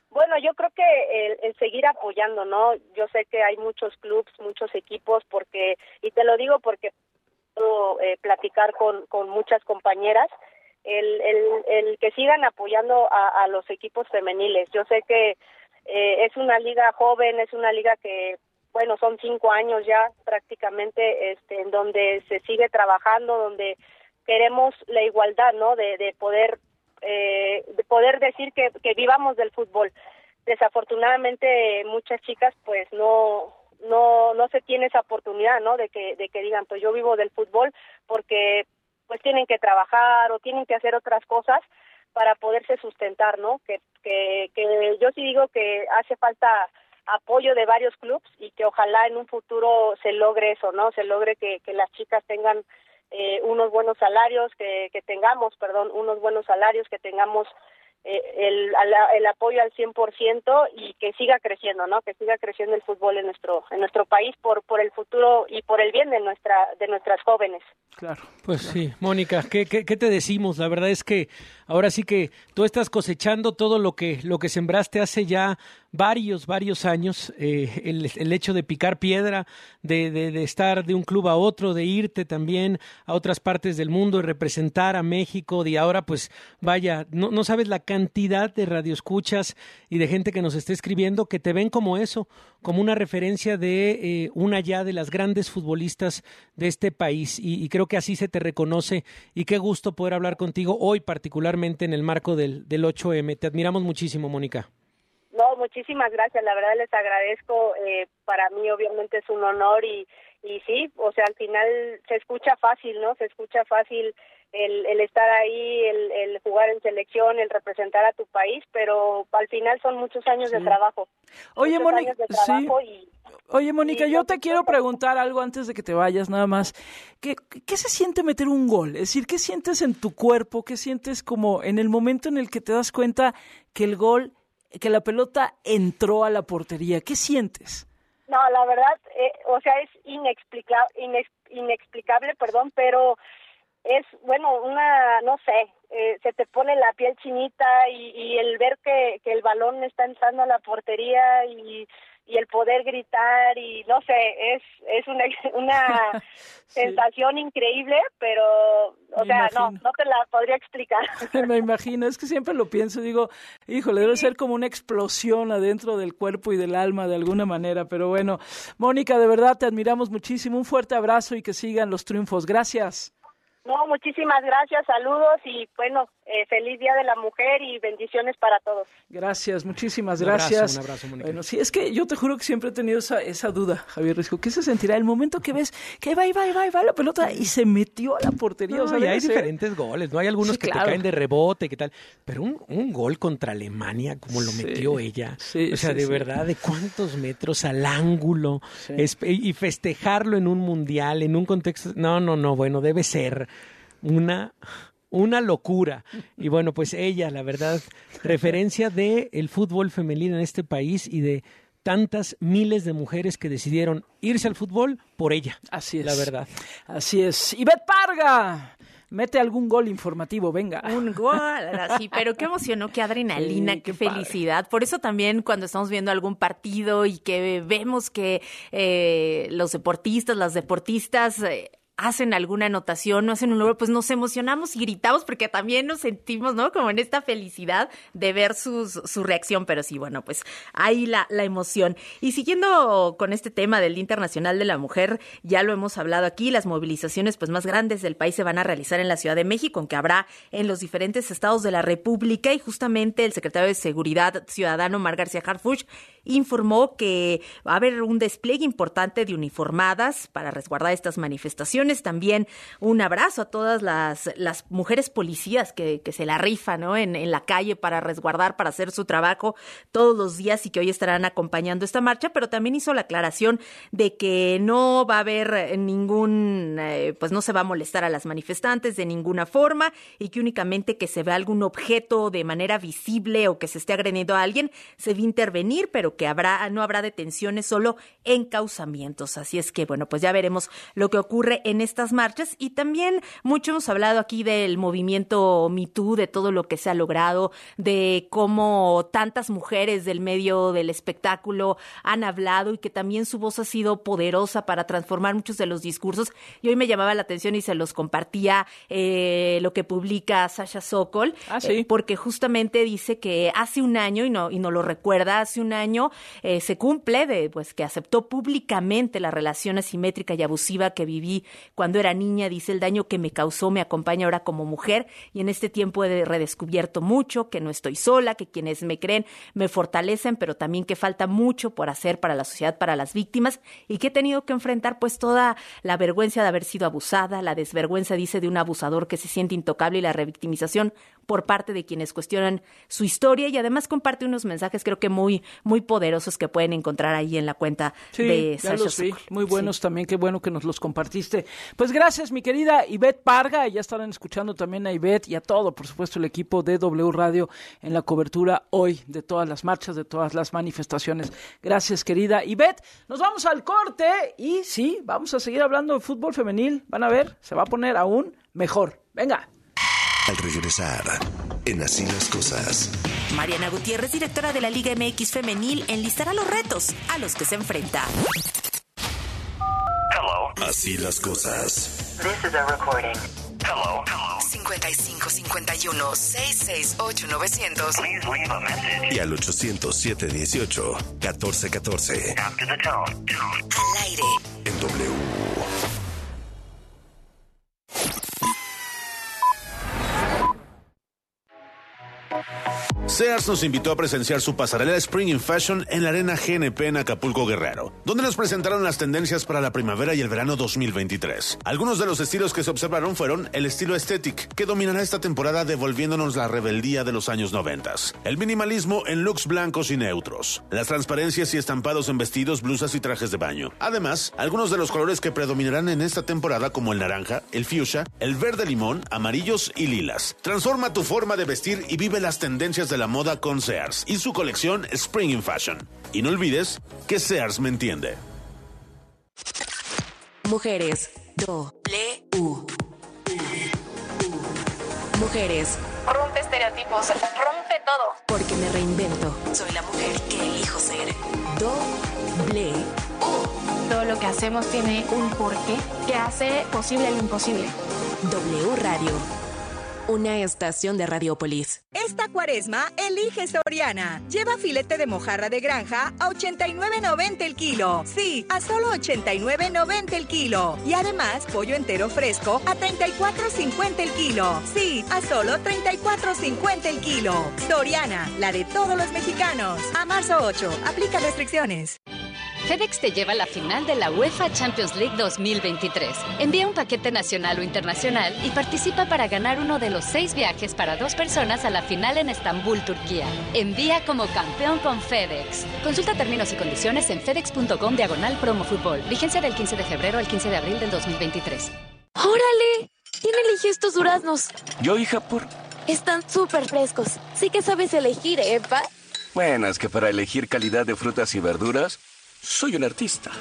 Bueno, yo creo que el, el seguir apoyando, ¿no? Yo sé que hay muchos clubs, muchos equipos, porque, y te lo digo porque puedo eh, platicar con, con muchas compañeras, el, el, el que sigan apoyando a, a los equipos femeniles. Yo sé que eh, es una liga joven, es una liga que, bueno, son cinco años ya prácticamente, este, en donde se sigue trabajando, donde queremos la igualdad, ¿no? De, de poder eh, de poder decir que, que vivamos del fútbol. Desafortunadamente muchas chicas pues no no no se tiene esa oportunidad, ¿no? De que de que digan, pues yo vivo del fútbol porque pues tienen que trabajar o tienen que hacer otras cosas para poderse sustentar, ¿no? Que que que yo sí digo que hace falta apoyo de varios clubes y que ojalá en un futuro se logre eso, ¿no? Se logre que, que las chicas tengan eh, unos buenos salarios, que, que tengamos, perdón, unos buenos salarios, que tengamos eh, el, al- el apoyo al 100% y que siga creciendo, ¿no? Que siga creciendo el fútbol en nuestro en nuestro país por por el futuro y por el bien de nuestra de nuestras jóvenes. Claro. Pues sí, Mónica, ¿qué, qué, qué te decimos? La verdad es que ahora sí que tú estás cosechando todo lo que, lo que sembraste hace ya varios, varios años. eh, el, el hecho de picar piedra, de, de, de estar de un club a otro, de irte también a otras partes del mundo y representar a México. Y ahora, pues vaya, no, no sabes la cantidad de radioescuchas y de gente que nos está escribiendo que te ven como eso, como una referencia de eh, una ya de las grandes futbolistas de este país. Y, y creo que así se te reconoce. Y qué gusto poder hablar contigo hoy, particularmente en el marco del, del 8M. Te admiramos muchísimo, Mónica. No, muchísimas gracias. La verdad les agradezco. Eh, para mí, obviamente, es un honor y, y sí, o sea, al final se escucha fácil, ¿no? Se escucha fácil el, el estar ahí, el, el jugar en selección, el representar a tu país, pero al final son muchos años de trabajo. Oye, Mónica, sí. y, Oye, Mónica, yo te quiero preguntar algo antes de que te vayas, nada más. ¿Qué, ¿Qué se siente meter un gol? Es decir, ¿qué sientes en tu cuerpo? ¿Qué sientes como en el momento en el que te das cuenta que el gol, que la pelota entró a la portería? ¿Qué sientes? No, la verdad, eh, o sea, es inexplicable, inexplicable, perdón, pero es, bueno, una, no sé, eh, se te pone la piel chinita y, y el ver que, que el balón está entrando a la portería y y el poder gritar y no sé, es es una, una sensación increíble, pero o sea, no, no te la podría explicar. Me imagino, es que siempre lo pienso, digo, híjole, debe ser como una explosión adentro del cuerpo y del alma de alguna manera, pero bueno, Mónica, de verdad te admiramos muchísimo, un fuerte abrazo y que sigan los triunfos. Gracias. No, muchísimas gracias, saludos y bueno, eh, feliz Día de la Mujer y bendiciones para todos. Gracias, muchísimas gracias. Un abrazo, Mónica. Bueno, sí, es que yo te juro que siempre he tenido esa, esa duda, Javier Risco. ¿Qué se sentirá el momento que ves que va y va y va y va la pelota y se metió a la portería? No, o sea, y hay ser- diferentes goles, ¿no? Hay algunos Sí, que claro. te caen de rebote, ¿qué tal? Pero un, un gol contra Alemania, como lo Sí, metió ella. sí, o sea, sí, de sí. verdad, de cuántos metros al ángulo. Es- y festejarlo en un mundial, en un contexto. No, no, no, bueno, debe ser una. Una locura. Y bueno, pues ella, la verdad, referencia de el fútbol femenino en este país y de tantas miles de mujeres que decidieron irse al fútbol por ella. Así es. La verdad. Así es. Ivette Parga, mete algún gol informativo, venga. Un gol, así, pero qué emoción, ¿no? Qué adrenalina, Sí, qué, qué padre. felicidad. Por eso también cuando estamos viendo algún partido y que vemos que eh, los deportistas, las deportistas... eh, hacen alguna anotación, no hacen un logro, pues nos emocionamos y gritamos porque también nos sentimos, ¿no? Como en esta felicidad de ver sus, su reacción, pero sí, bueno, pues ahí la, la emoción. Y siguiendo con este tema del Día Internacional de la Mujer, ya lo hemos hablado aquí, las movilizaciones pues más grandes del país se van a realizar en la Ciudad de México, aunque habrá en los diferentes estados de la República y justamente el secretario de Seguridad Ciudadano, Mar García Harfuch, informó que va a haber un despliegue importante de uniformadas para resguardar estas manifestaciones. También un abrazo a todas las, mujeres policías que, se la rifan en la calle para resguardar, para hacer su trabajo todos los días y que hoy estarán acompañando esta marcha, pero también hizo la aclaración de que no va a haber eh, ningún, eh, pues no se va a molestar a las manifestantes de ninguna forma y que únicamente que se vea algún objeto de manera visible o que se esté agrediendo a alguien, se va a intervenir, pero que habrá, no habrá detenciones, solo encauzamientos. Así es que, bueno, pues ya veremos lo que ocurre en estas marchas. Y también mucho hemos hablado aquí del movimiento MeToo, de todo lo que se ha logrado, de cómo tantas mujeres del medio del espectáculo han hablado y que también su voz ha sido poderosa para transformar muchos de los discursos. Y hoy me llamaba la atención y se los compartía eh, lo que publica Sasha Sokol, Ah, sí. eh, porque justamente dice que hace un año, y no, y no lo recuerda, hace un año eh, se cumple de pues que aceptó públicamente la relación asimétrica y abusiva que viví cuando era niña, dice el daño que me causó me acompaña ahora como mujer y en este tiempo he redescubierto mucho, que no estoy sola, que quienes me creen me fortalecen, pero también que falta mucho por hacer para la sociedad, para las víctimas. Y que he tenido que enfrentar pues toda la vergüenza de haber sido abusada, la desvergüenza dice de un abusador que se siente intocable y la revictimización por parte de quienes cuestionan su historia y además comparte unos mensajes creo que muy muy poderosos que pueden encontrar ahí en la cuenta Sí, de ya Sasha los vi, Sokol. muy buenos también, qué bueno que nos los compartiste. Pues gracias, mi querida Ivette Parga, ya estarán escuchando también a Ivette y a todo, por supuesto, el equipo de W Radio en la cobertura hoy de todas las marchas, de todas las manifestaciones. Gracias, querida Ivette. Nos vamos al corte y sí, vamos a seguir hablando de fútbol femenil. Van a ver, se va a poner aún mejor. Venga. Al regresar, en Así las Cosas. Mariana Gutiérrez, directora de la Liga MX Femenil, enlistará los retos a los que se enfrenta. Así las cosas. This is a recording. Hello. 55 51 668 900. Please leave a message. Y al 807 18 14 14. After the tone. Al aire. En W. Sears nos invitó a presenciar su pasarela Spring in Fashion en la Arena GNP en Acapulco Guerrero, donde nos presentaron las tendencias para la primavera y el verano 2023. Algunos de los estilos que se observaron fueron el estilo aesthetic, que dominará esta temporada devolviéndonos la rebeldía de los años 90, el minimalismo en looks blancos y neutros, las transparencias y estampados en vestidos, blusas y trajes de baño. Además, algunos de los colores que predominarán en esta temporada como el naranja, el fuchsia, el verde limón, amarillos y lilas. Transforma tu forma de vestir y vive las tendencias de la moda con Sears y su colección Spring in Fashion. Y no olvides que Sears me entiende. Mujeres. Do. U. Mujeres. Rompe estereotipos, rompe todo. Porque me reinvento. Soy la mujer que elijo ser. Doble U. Todo lo que hacemos tiene un porqué que hace posible lo imposible. W Radio. Una estación de Radiopolis. Esta cuaresma, elige Soriana. Lleva filete de mojarra de granja a 89.90 el kilo. Sí, a solo 89.90 el kilo. Y además, pollo entero fresco a 34.50 el kilo. Sí, a solo 34.50 el kilo. Soriana, la de todos los mexicanos. A marzo 8, aplica restricciones. FedEx te lleva a la final de la UEFA Champions League 2023. Envía un paquete nacional o internacional y participa para ganar uno de los seis viajes para dos personas a la final en Estambul, Turquía. Envía como campeón con FedEx. Consulta términos y condiciones en fedex.com diagonal promo fútbol. Vigencia del 15 de febrero al 15 de abril del 2023. ¡Órale! ¿Quién eligió estos duraznos? Yo, hija, por... Están súper frescos. Sí que sabes elegir, ¿eh, pa? Bueno, es que para elegir calidad de frutas y verduras, soy un artista.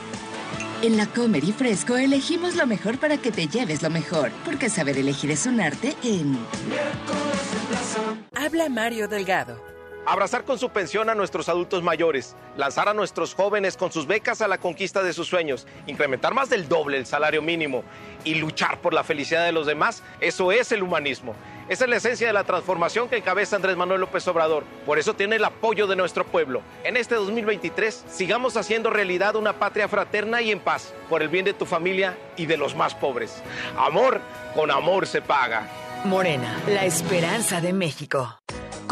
En la Comer y Fresco elegimos lo mejor para que te lleves lo mejor, porque saber elegir es un arte en... Habla Mario Delgado. Abrazar con su pensión a nuestros adultos mayores, lanzar a nuestros jóvenes con sus becas a la conquista de sus sueños, incrementar más del doble el salario mínimo y luchar por la felicidad de los demás, eso es el humanismo. Esa es la esencia de la transformación que encabeza Andrés Manuel López Obrador. Por eso tiene el apoyo de nuestro pueblo. En este 2023 sigamos haciendo realidad una patria fraterna y en paz, por el bien de tu familia y de los más pobres. Amor, con amor se paga. Morena, la esperanza de México.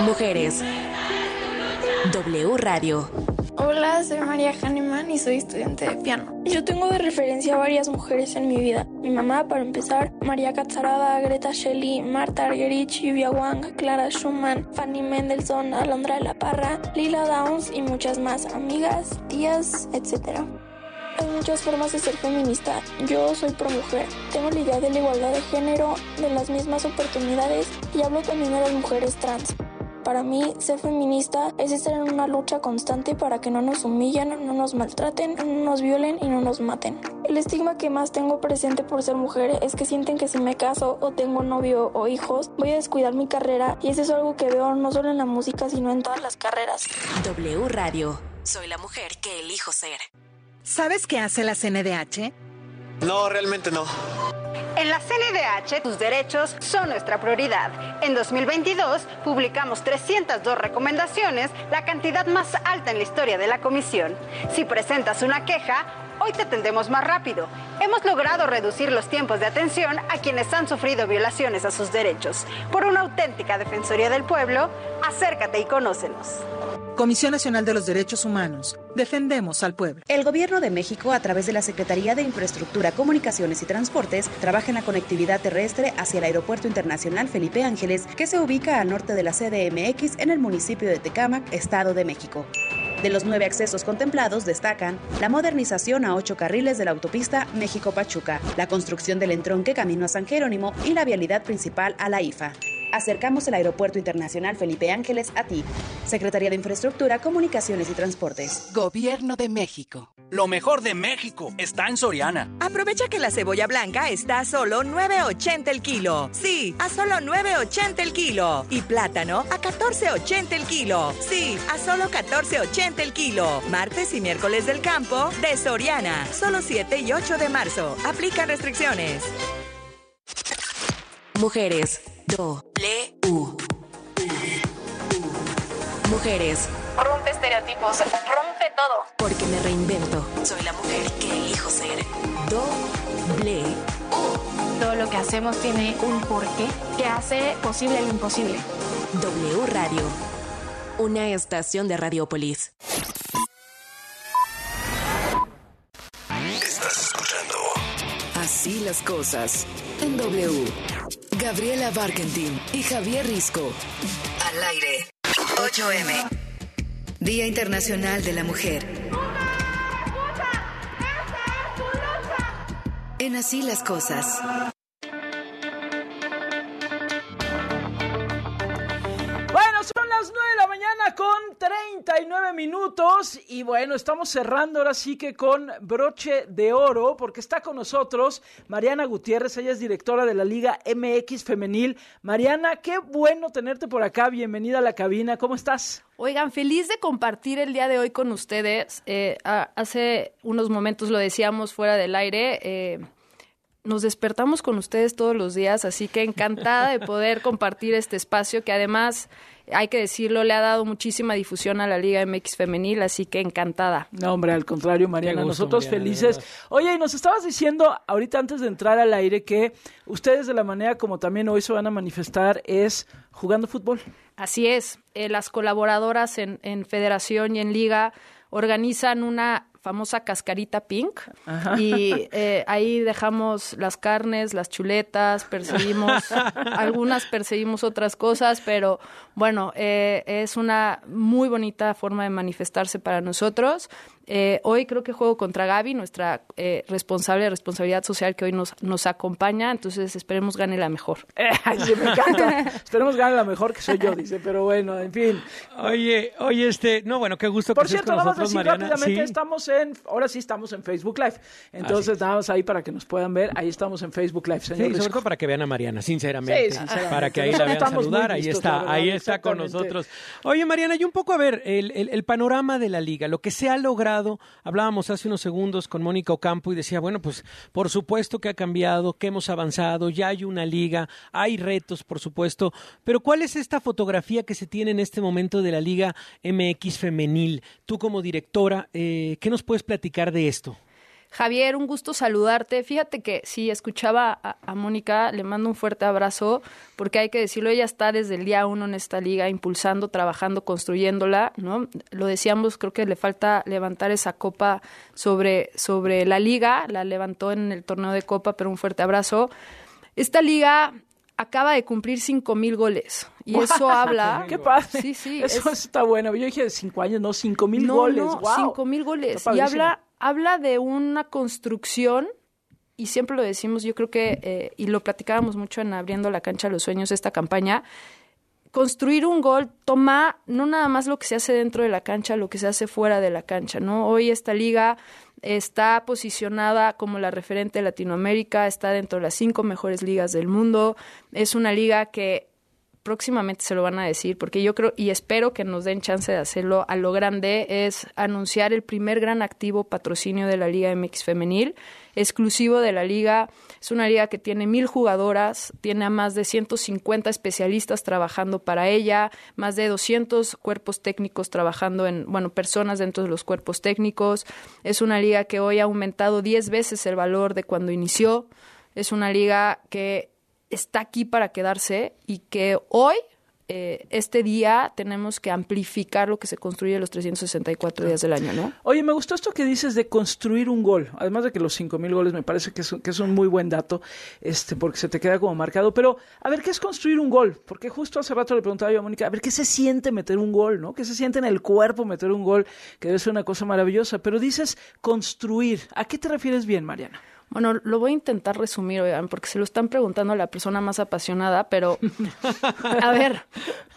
Mujeres. W Radio. Hola, soy María Hahnemann y soy estudiante de piano. Yo tengo de referencia a varias mujeres en mi vida. Mi mamá, para empezar, María Catzarada, Greta Shelley, Marta Argerich, Yuvia Wang, Clara Schumann, Fanny Mendelssohn, Alondra de la Parra, Lila Downs y muchas más, amigas, tías, etc. Hay muchas formas de ser feminista. Yo soy pro mujer. Tengo la idea de la igualdad de género, de las mismas oportunidades y hablo también de las mujeres trans. Para mí, ser feminista es estar en una lucha constante para que no nos humillen, no nos maltraten, no nos violen y no nos maten. El estigma que más tengo presente por ser mujer es que sienten que si me caso o tengo novio o hijos, voy a descuidar mi carrera y eso es algo que veo no solo en la música, sino en todas las carreras. W Radio. Soy la mujer que elijo ser. ¿Sabes qué hace la CNDH? No, realmente no. En la CNDH, tus derechos son nuestra prioridad. En 2022, publicamos 302 recomendaciones, la cantidad más alta en la historia de la comisión. Si presentas una queja, hoy te atendemos más rápido. Hemos logrado reducir los tiempos de atención a quienes han sufrido violaciones a sus derechos. Por una auténtica Defensoría del Pueblo, acércate y conócenos. Comisión Nacional de los Derechos Humanos. Defendemos al pueblo. El Gobierno de México, a través de la Secretaría de Infraestructura, Comunicaciones y Transportes, trabaja en la conectividad terrestre hacia el Aeropuerto Internacional Felipe Ángeles, que se ubica al norte de la CDMX en el municipio de Tecámac, Estado de México. De los nueve accesos contemplados destacan la modernización a ocho carriles de la autopista México-Pachuca, la construcción del entronque camino a San Jerónimo y la vialidad principal a la IFA. Acercamos el Aeropuerto Internacional Felipe Ángeles a ti. Secretaría de Infraestructura, Comunicaciones y Transportes. Gobierno de México. Lo mejor de México está en Soriana. Aprovecha que la cebolla blanca está a solo 9.80 el kilo. Sí, a solo 9.80 el kilo. Y plátano a 14.80 el kilo. Sí, a solo 14.80 el kilo. Martes y miércoles del campo de Soriana. Solo 7 y 8 de marzo. Aplican restricciones. Mujeres. W. Mujeres. Rompe estereotipos, rompe todo. Porque me reinvento. Soy la mujer que elijo ser. Doble. Todo lo que hacemos tiene un porqué que hace posible lo imposible. W Radio. Una estación de Radiopolis. Estás escuchando Así las cosas. En W. Gabriela Barkentin y Javier Risco. Al aire. 8M. Día Internacional de la Mujer. En Así las cosas. Bueno, son las 9 de la mañana con 39 minutos y bueno, estamos cerrando ahora sí que con broche de oro porque está con nosotros Mariana Gutiérrez, ella es directora de la Liga MX Femenil. Mariana, qué bueno tenerte por acá, bienvenida a la cabina, ¿cómo estás? Oigan, feliz de compartir el día de hoy con ustedes. Eh, hace unos momentos lo decíamos fuera del aire. eh, nos despertamos con ustedes todos los días, así que encantada de poder compartir este espacio que además, hay que decirlo, le ha dado muchísima difusión a la Liga MX Femenil, así que encantada. No, hombre, al contrario, Mariana, gusto, nosotros Mariana, felices. Oye, y nos estabas diciendo ahorita antes de entrar al aire que ustedes de la manera como también hoy se van a manifestar es jugando fútbol. Así es, eh, las colaboradoras en, en Federación y en Liga organizan una famosa cascarita pink Ajá. y eh, ahí dejamos las carnes, las chuletas, perseguimos, algunas perseguimos otras cosas, pero bueno, eh, es una muy bonita forma de manifestarse para nosotros. Eh, hoy creo que juego contra Gaby, nuestra eh, responsable de responsabilidad social que hoy nos, nos acompaña, entonces esperemos gane la mejor. Ay, sí, me encanta. Esperemos gane la mejor que soy yo, dice, pero bueno, en fin. Oye, oye, este, no, bueno, qué gusto Por que estés cierto, con vamos a decir Mariana. rápidamente, Sí. estamos en, ahora sí estamos en Facebook Live. Entonces, nada más ahí para que nos puedan ver, ahí estamos en Facebook Live, Sí, señor. sobre todo para que vean a Mariana, sinceramente. Sí, sinceramente. Para que ahí la vean saludar, ahí listos, está, verdad, ahí está con nosotros. Oye, Mariana, y un poco, a ver, el, el- el panorama de la liga, lo que se ha logrado, hablábamos hace unos segundos con Mónica Ocampo y decía, bueno, pues por supuesto que ha cambiado, que hemos avanzado, ya hay una liga, hay retos, por supuesto, pero ¿cuál es esta fotografía que se tiene en este momento de la Liga MX femenil? Tú como directora, eh, ¿qué nos puedes platicar de esto? Javier, un gusto saludarte. Fíjate que sí, escuchaba a, a Mónica, le mando un fuerte abrazo, porque hay que decirlo, ella está desde el día uno en esta liga, impulsando, trabajando, construyéndola, ¿no? Lo decíamos, creo que le falta levantar esa copa sobre, sobre la liga, la levantó en el torneo de copa, pero un fuerte abrazo. Esta liga acaba de cumplir cinco mil goles. Y eso habla. ¡Qué padre! Sí, sí. Eso es- está bueno. Yo dije cinco años, no, cinco mil no, goles. No, ¡Wow! cinco mil goles. Y habla, habla de una construcción, y siempre lo decimos, yo creo que, eh, y lo platicábamos mucho en Abriendo la Cancha a los Sueños, esta campaña, construir un gol toma no nada más lo que se hace dentro de la cancha, lo que se hace fuera de la cancha, ¿no? Hoy esta liga está posicionada como la referente de Latinoamérica, está dentro de las cinco mejores ligas del mundo, es una liga que próximamente se lo van a decir, porque yo creo y espero que nos den chance de hacerlo a lo grande, es anunciar el primer gran activo patrocinio de la Liga MX Femenil, exclusivo de la liga. Es una liga que tiene mil jugadoras, tiene a más de 150 especialistas trabajando para ella, más de 200 cuerpos técnicos trabajando en, bueno, personas dentro de los cuerpos técnicos. Es una liga que hoy ha aumentado 10 veces el valor de cuando inició. Es una liga que está aquí para quedarse y que hoy, eh, este día, tenemos que amplificar lo que se construye los 364 días del año, ¿no? Oye, me gustó esto que dices de construir un gol. Además de que los cinco mil goles me parece que es, un- que es un muy buen dato, este, porque se te queda como marcado. Pero, a ver, ¿qué es construir un gol? Porque justo hace rato le preguntaba yo a Mónica, a ver, ¿qué se siente meter un gol, no? ¿Qué se siente en el cuerpo meter un gol? Que debe ser una cosa maravillosa. Pero dices construir. ¿A qué te refieres bien, Mariana? Bueno, lo voy a intentar resumir, oigan, porque se lo están preguntando a la persona más apasionada, pero a ver,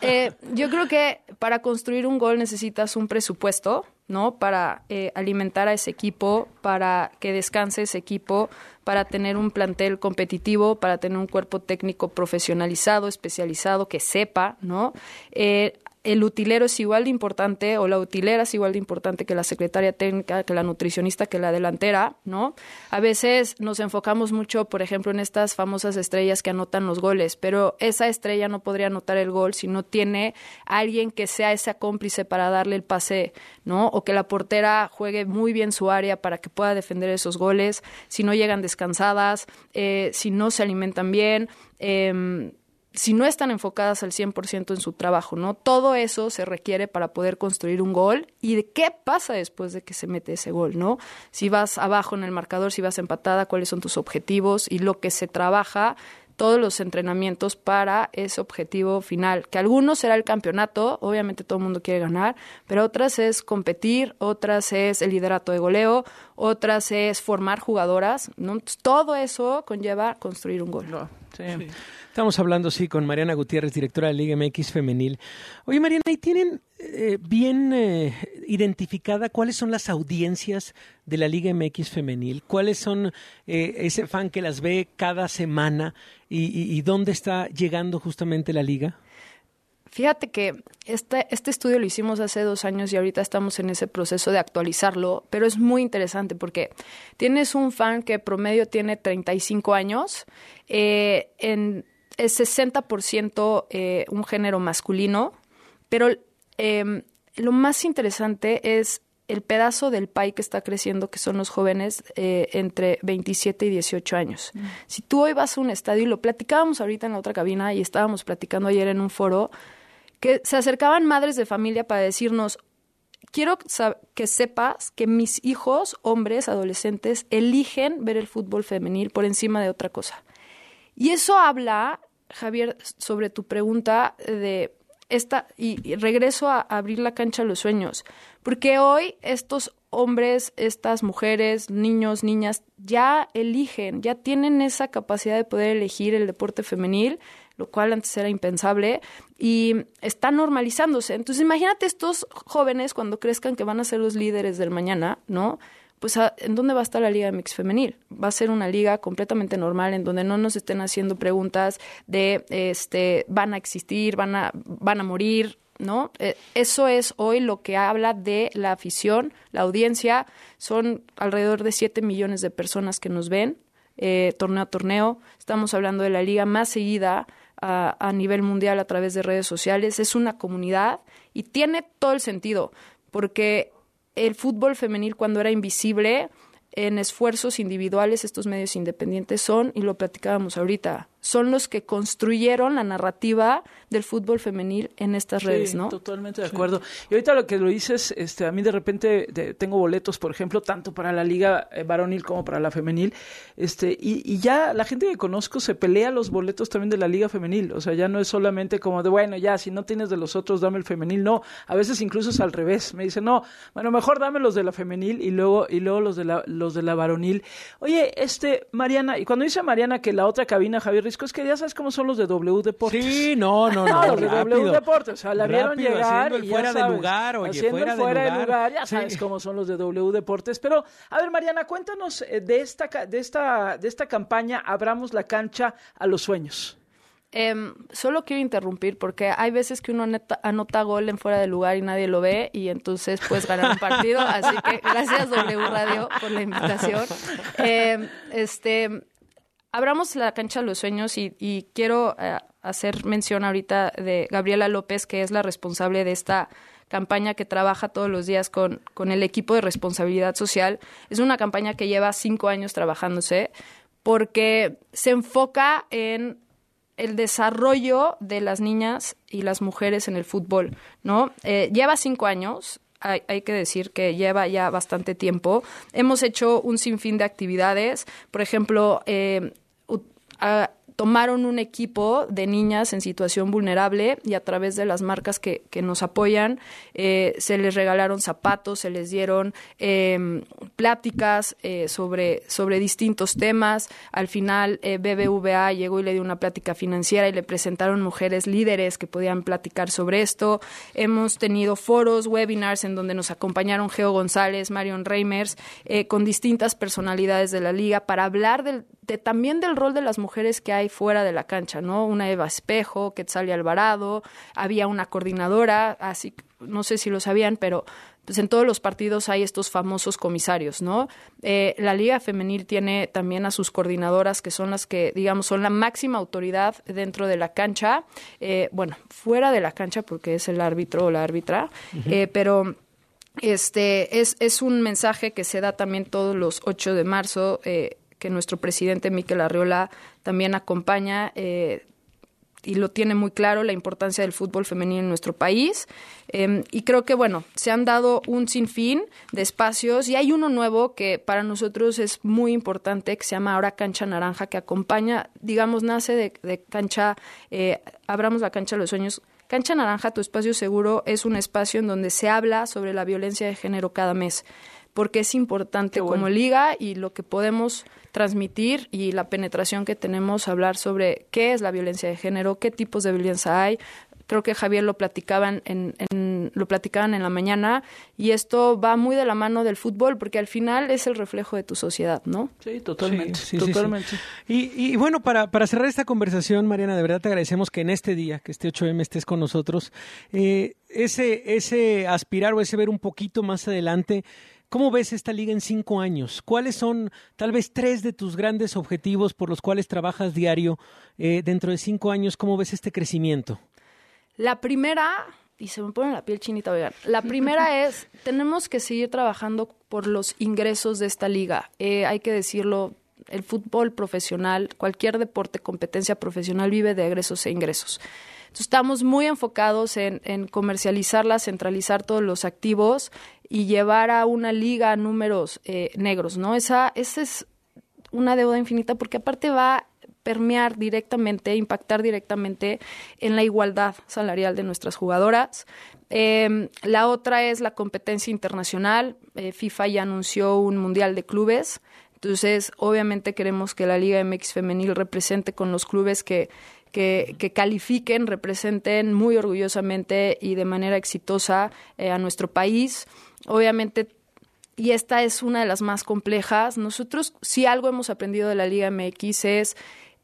eh, yo creo que para construir un gol necesitas un presupuesto, ¿no? Para eh, alimentar a ese equipo, para que descanse ese equipo, para tener un plantel competitivo, para tener un cuerpo técnico profesionalizado, especializado, que sepa, ¿no? Eh, el utilero es igual de importante o la utilera es igual de importante que la secretaria técnica, que la nutricionista, que la delantera, ¿no? A veces nos enfocamos mucho, por ejemplo, en estas famosas estrellas que anotan los goles, pero esa estrella no podría anotar el gol si no tiene alguien que sea ese cómplice para darle el pase, ¿no? O que la portera juegue muy bien su área para que pueda defender esos goles, si no llegan descansadas, eh, si no se alimentan bien, eh, si no están enfocadas al 100% en su trabajo, ¿no? Todo eso se requiere para poder construir un gol y de qué pasa después de que se mete ese gol, ¿no? Si vas abajo en el marcador, si vas empatada, cuáles son tus objetivos y lo que se trabaja todos los entrenamientos para ese objetivo final, que algunos será el campeonato, obviamente todo el mundo quiere ganar, pero otras es competir, otras es el liderato de goleo, otras es formar jugadoras, ¿no? todo eso conlleva construir un gol. Estamos hablando, sí, con Mariana Gutiérrez, directora de Liga MX Femenil. Oye, Mariana, ¿y tienen eh, bien eh, identificada cuáles son las audiencias de la Liga MX Femenil? ¿Cuáles son eh, ese fan que las ve cada semana y, dónde está llegando justamente la Liga? Fíjate que este, este estudio lo hicimos hace dos años y ahorita estamos en ese proceso de actualizarlo, pero es muy interesante porque tienes un fan que promedio tiene 35 años, en es 60% eh, un género masculino, pero em, lo más interesante es el pedazo del pie que está creciendo, que son los jóvenes eh, entre 27 y 18 años. Mm. Si tú hoy vas a un estadio, y lo platicábamos ahorita en la otra cabina y estábamos platicando ayer en un foro, que se acercaban madres de familia para decirnos, quiero que sepas que mis hijos, hombres, adolescentes, eligen ver el fútbol femenil por encima de otra cosa. Y eso habla, Javier, sobre tu pregunta de esta, y, regreso a, abrir la cancha a los sueños, porque hoy estos hombres, estas mujeres, niños, niñas, ya eligen, ya tienen esa capacidad de poder elegir el deporte femenil, lo cual antes era impensable, y está normalizándose. Entonces imagínate estos jóvenes cuando crezcan que van a ser los líderes del mañana, ¿no? pues ¿en dónde va a estar la Liga Mix Femenil? Va a ser una liga completamente normal en donde no nos estén haciendo preguntas de este van a existir, van a van a morir, ¿no? Eh, eso es hoy lo que habla de la afición, la audiencia, son alrededor de 7 millones de personas que nos ven eh, torneo a torneo, estamos hablando de la liga más seguida a, a nivel mundial a través de redes sociales, es una comunidad y tiene todo el sentido, porque el fútbol femenil cuando era invisible, en esfuerzos individuales estos medios independientes son, y lo platicábamos ahorita, son los que construyeron la narrativa del fútbol femenil en estas redes, ¿no? Totalmente de acuerdo. Y ahorita lo que lo dices, este, a mí de repente tengo boletos, por ejemplo, tanto para la liga eh, varonil como para la femenil, este, y, y, ya la gente que conozco se pelea los boletos también de la liga femenil, o sea, ya no es solamente como de, bueno, ya, si no tienes de los otros, dame el femenil, no, a veces incluso es al revés, me dicen, no, bueno, mejor dame los de la femenil y luego, y luego los de la, los de la varonil. Oye, este, Mariana, y cuando dice Mariana que la otra cabina, Javier es que ya sabes cómo son los de W Deportes. Sí, no, no, no. los de W Deportes, o sea, la vieron llegar y fuera de lugar, oye, haciendo fuera, fuera de lugar. ya sabes cómo son los de W Deportes. Pero, a ver, Mariana, cuéntanos eh, de esta, de esta, de esta campaña Abramos la cancha a los sueños. Eh, solo quiero interrumpir porque hay veces que uno anota gol en fuera de lugar y nadie lo ve y entonces puedes ganar un partido. Así que gracias W Radio por la invitación. Eh, este, abramos la cancha de los sueños y, quiero eh, hacer mención ahorita de Gabriela López, que es la responsable de esta campaña que trabaja todos los días con, con el equipo de responsabilidad social. Es una campaña que lleva cinco años trabajándose porque se enfoca en el desarrollo de las niñas y las mujeres en el fútbol, ¿no? Eh, lleva cinco años, hay, hay, que decir que lleva ya bastante tiempo. Hemos hecho un sinfín de actividades, por ejemplo, eh, uh, tomaron un equipo de niñas en situación vulnerable y a través de las marcas que, que nos apoyan eh, se les regalaron zapatos, se les dieron eh, pláticas eh, sobre, sobre distintos temas. Al final eh, BBVA llegó y le dio una plática financiera y le presentaron mujeres líderes que podían platicar sobre esto. Hemos tenido foros, webinars en donde nos acompañaron Geo González, Marion Reimers, eh, con distintas personalidades de la liga para hablar del, de, también del rol de las mujeres que hay fuera de la cancha, ¿no? Una Eva Espejo, Quetzali Alvarado, había una coordinadora, así, no sé si lo sabían, pero pues en todos los partidos hay estos famosos comisarios, ¿no? Eh, la Liga Femenil tiene también a sus coordinadoras, que son las que, digamos, son la máxima autoridad dentro de la cancha, eh, bueno, fuera de la cancha porque es el árbitro o la árbitra, eh, pero este es, es un mensaje que se da también todos los 8 de marzo, eh, que nuestro presidente Miquel Arriola también acompaña eh, y lo tiene muy claro la importancia del fútbol femenino en nuestro país. Eh, y creo que, bueno, se han dado un sinfín de espacios y hay uno nuevo que para nosotros es muy importante, que se llama ahora Cancha Naranja, que acompaña, digamos, nace de, de cancha, eh, abramos la cancha de los sueños. Cancha Naranja, tu espacio seguro, es un espacio en donde se habla sobre la violencia de género cada mes porque es importante bueno. como liga y lo que podemos transmitir y la penetración que tenemos hablar sobre qué es la violencia de género, qué tipos de violencia hay. Creo que Javier lo platicaban en, en, lo platicaban en la mañana y esto va muy de la mano del fútbol porque al final es el reflejo de tu sociedad, ¿no? Sí, totalmente, Sí, sí, totalmente. sí, sí. Y, y, bueno, para, para cerrar esta conversación, Mariana, de verdad te agradecemos que en este día, que este 8M estés con nosotros, eh, ese, ese aspirar o ese ver un poquito más adelante ¿Cómo ves esta liga en cinco años? ¿Cuáles son tal vez tres de tus grandes objetivos por los cuales trabajas diario eh, dentro de cinco años? ¿Cómo ves este crecimiento? La primera, y se me pone la piel chinita, oigan, la primera es, tenemos que seguir trabajando por los ingresos de esta liga. Eh, hay que decirlo, el fútbol profesional, cualquier deporte, competencia profesional vive de egresos e ingresos. Entonces, estamos muy enfocados en, en, comercializarla, centralizar todos los activos y llevar a una liga a números eh, negros, ¿no? Esa, esa es una deuda infinita porque aparte va a permear directamente, impactar directamente en la igualdad salarial de nuestras jugadoras. Eh, la otra es la competencia internacional. Eh, FIFA ya anunció un mundial de clubes. Entonces, obviamente queremos que la Liga MX femenil represente con los clubes que que, que, califiquen, representen muy orgullosamente y de manera exitosa eh, a nuestro país. Obviamente, y esta es una de las más complejas, nosotros si algo hemos aprendido de la Liga MX es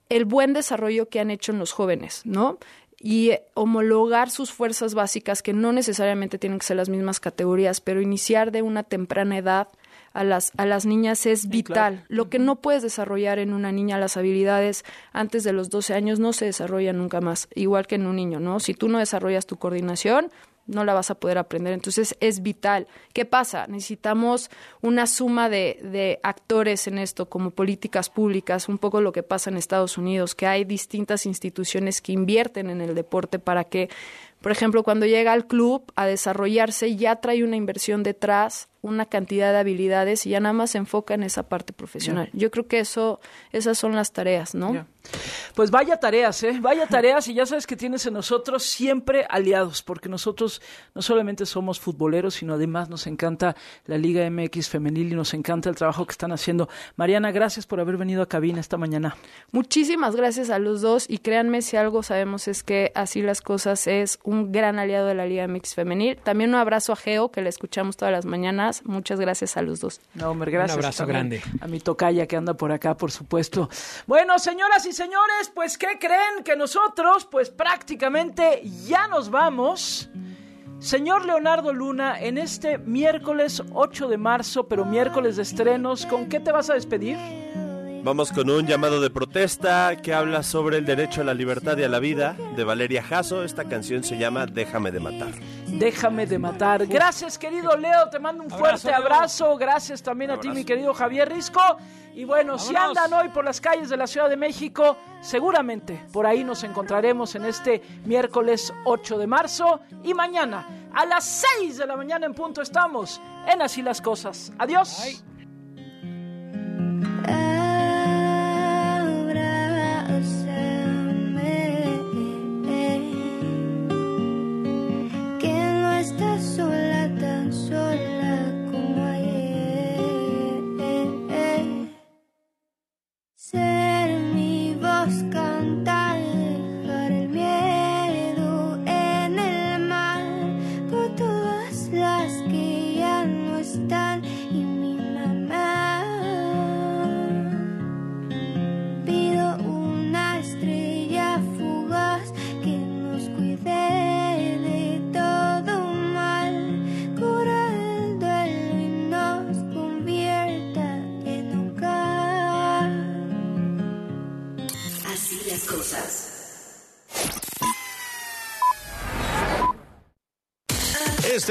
el buen desarrollo que han hecho en los jóvenes, ¿no? y homologar sus fuerzas básicas, que no necesariamente tienen que ser las mismas categorías, pero iniciar de una temprana edad a las, a las niñas es vital. Sí, claro. Lo que no puedes desarrollar en una niña, las habilidades antes de los 12 años no se desarrollan nunca más, igual que en un niño, ¿no? Si tú no desarrollas tu coordinación, no la vas a poder aprender. Entonces es vital. ¿Qué pasa? Necesitamos una suma de, de, actores en esto, como políticas públicas, un poco lo que pasa en Estados Unidos, que hay distintas instituciones que invierten en el deporte para que, por ejemplo, cuando llega al club a desarrollarse, ya trae una inversión detrás una cantidad de habilidades y ya nada más se enfoca en esa parte profesional. Yeah. Yo creo que eso, esas son las tareas, ¿no? Yeah. Pues vaya tareas, ¿eh? Vaya tareas y ya sabes que tienes en nosotros siempre aliados, porque nosotros no solamente somos futboleros, sino además nos encanta la Liga MX femenil y nos encanta el trabajo que están haciendo. Mariana, gracias por haber venido a cabina esta mañana. Muchísimas gracias a los dos y créanme si algo sabemos es que así las cosas es un gran aliado de la Liga MX femenil. También un abrazo a Geo, que le escuchamos todas las mañanas Muchas gracias a los dos. No, hombre, gracias. Un abrazo grande. A mi tocaya que anda por acá, por supuesto. Bueno, señoras y señores, pues, ¿qué creen? Que nosotros, pues, prácticamente ya nos vamos. Señor Leonardo Luna, en este miércoles 8 de marzo, pero miércoles de estrenos, ¿con qué te vas a despedir? Vamos con un llamado de protesta que habla sobre el derecho a la libertad y a la vida de Valeria Jasso. Esta canción se llama Déjame de matar. Déjame de matar. Gracias, querido Leo. Te mando un fuerte abrazo. abrazo. Gracias también a ti, mi querido Javier Risco. Y bueno, Vámonos. si andan hoy por las calles de la Ciudad de México, seguramente por ahí nos encontraremos en este miércoles 8 de marzo. Y mañana, a las 6 de la mañana en punto, estamos en Así las Cosas. Adiós.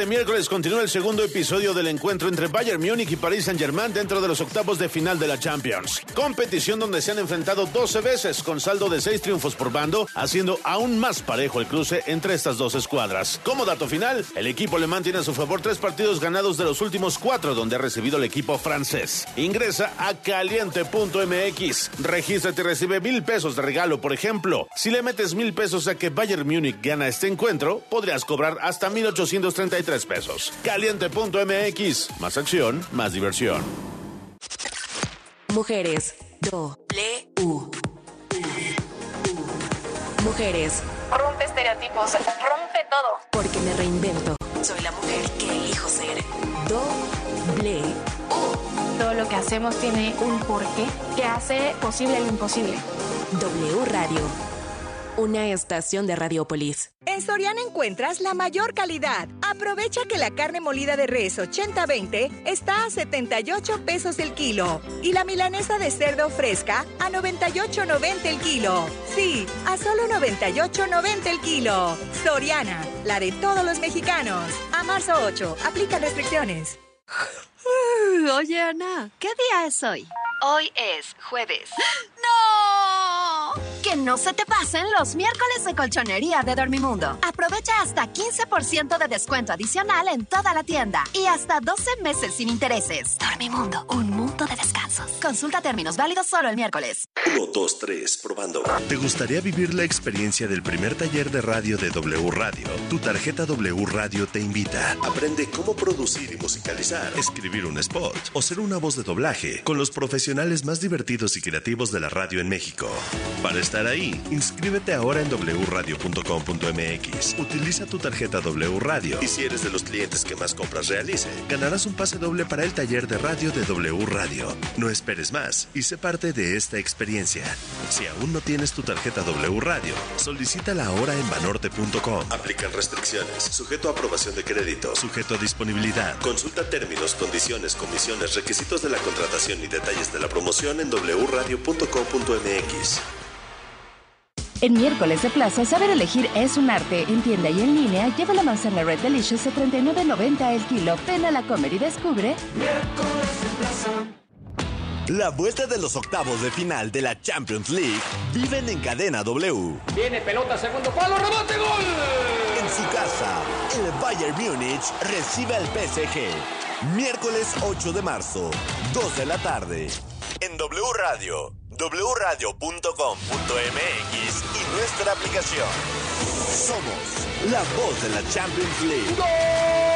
Este miércoles continúa el segundo episodio del encuentro entre Bayern Múnich y Paris Saint-Germain dentro de los octavos de final de la Champions. Competición donde se han enfrentado 12 veces con saldo de 6 triunfos por bando, haciendo aún más parejo el cruce entre estas dos escuadras. Como dato final, el equipo alemán tiene a su favor tres partidos ganados de los últimos cuatro donde ha recibido el equipo francés. Ingresa a caliente.mx, regístrate y recibe mil pesos de regalo, por ejemplo. Si le metes mil pesos a que Bayern Múnich gana este encuentro, podrías cobrar hasta 1830 pesos. Caliente.mx. Más acción, más diversión. Mujeres. W. Mujeres. Rompe estereotipos. Rompe todo. Porque me reinvento. Soy la mujer que elijo ser. Doble. Todo lo que hacemos tiene un porqué que hace posible lo imposible. W Radio una estación de Radiopolis. En Soriana encuentras la mayor calidad. Aprovecha que la carne molida de res 80-20 está a 78 pesos el kilo y la milanesa de cerdo fresca a 98.90 el kilo. Sí, a solo 98.90 el kilo. Soriana, la de todos los mexicanos. A marzo 8, aplica restricciones. Oye, Ana, ¿qué día es hoy? Hoy es jueves. ¡No! Que no se te pasen los miércoles de colchonería de Dormimundo. Aprovecha hasta 15% de descuento adicional en toda la tienda y hasta 12 meses sin intereses. Dormimundo, un mundo de descansos. Consulta términos válidos solo el miércoles. 1, 2, 3, probando. ¿Te gustaría vivir la experiencia del primer taller de radio de W Radio? Tu tarjeta W Radio te invita. Aprende cómo producir y musicalizar, escribir un spot o ser una voz de doblaje con los profesionales más divertidos y creativos de la radio en México. Para estar ahí, inscríbete ahora en wradio.com.mx. Utiliza tu tarjeta W Radio y si eres de los clientes que más compras realice, ganarás un pase doble para el taller de radio de W Radio. No esperes más y sé parte de esta experiencia. Si aún no tienes tu tarjeta W Radio, solicítala ahora en banorte.com. Aplican restricciones, sujeto a aprobación de crédito, sujeto a disponibilidad. Consulta términos, condiciones, comisiones, requisitos de la contratación y detalles de la promoción en wradio.com.mx. En miércoles de plaza, saber elegir es un arte. En tienda y en línea, lleva la manzana Red Delicious a 39.90 el kilo. Ven a la comer y descubre. Miércoles de plaza. La vuelta de los octavos de final de la Champions League viven en cadena W. Viene pelota, segundo palo, rebote, gol. En su casa, el Bayern Múnich recibe al PSG. Miércoles 8 de marzo, 2 de la tarde. En W Radio, wradio.com.mx y nuestra aplicación. Somos la voz de la Champions League.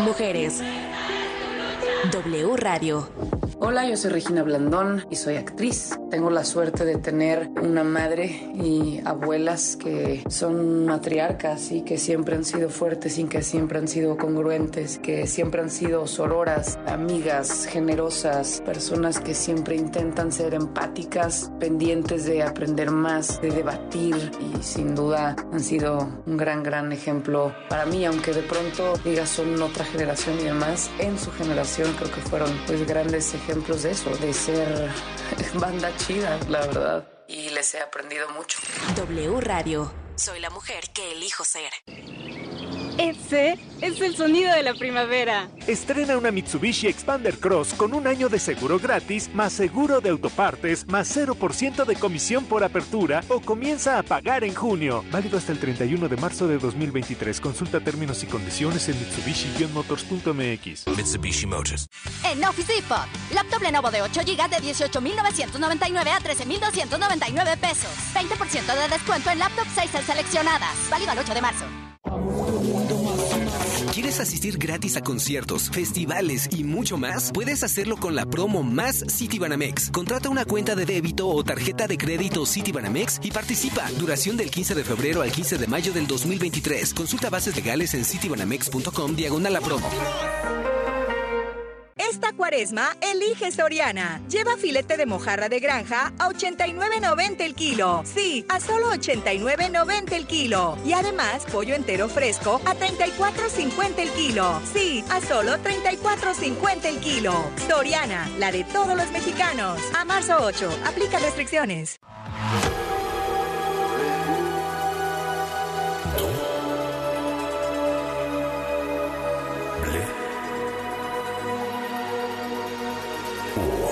Mujeres. W Radio. Hola, yo soy Regina Blandón y soy actriz. Tengo la suerte de tener una madre y abuelas que son matriarcas y que siempre han sido fuertes y que siempre han sido congruentes, que siempre han sido sororas, amigas, generosas, personas que siempre intentan ser empáticas, pendientes de aprender más, de debatir y sin duda han sido un gran, gran ejemplo para mí, aunque de pronto digas son otra generación y demás, en su generación creo que fueron pues grandes ejemplos ejemplos de eso, de ser banda chida, la verdad. Y les he aprendido mucho. W Radio. Soy la mujer que elijo ser. Ese es el sonido de la primavera. Estrena una Mitsubishi Expander Cross con un año de seguro gratis, más seguro de autopartes, más 0% de comisión por apertura o comienza a pagar en junio. Válido hasta el 31 de marzo de 2023. Consulta términos y condiciones en Mitsubishi-motors.mx. Mitsubishi Motors. En Office Depot, laptop Lenovo de 8 GB de 18.999 a 13.299 pesos. 20% de descuento en laptop 6 seleccionadas. Válido al 8 de marzo. ¿Quieres asistir gratis a conciertos, festivales y mucho más? Puedes hacerlo con la promo Más Citibanamex. Contrata una cuenta de débito o tarjeta de crédito Citibanamex y participa. Duración del 15 de febrero al 15 de mayo del 2023. Consulta bases legales en citibanamex.com diagonal a promo. Esta cuaresma, elige Soriana. Lleva filete de mojarra de granja a 89.90 el kilo. Sí, a solo 89.90 el kilo. Y además, pollo entero fresco a 34.50 el kilo. Sí, a solo 34.50 el kilo. Soriana, la de todos los mexicanos. A marzo 8, aplica restricciones.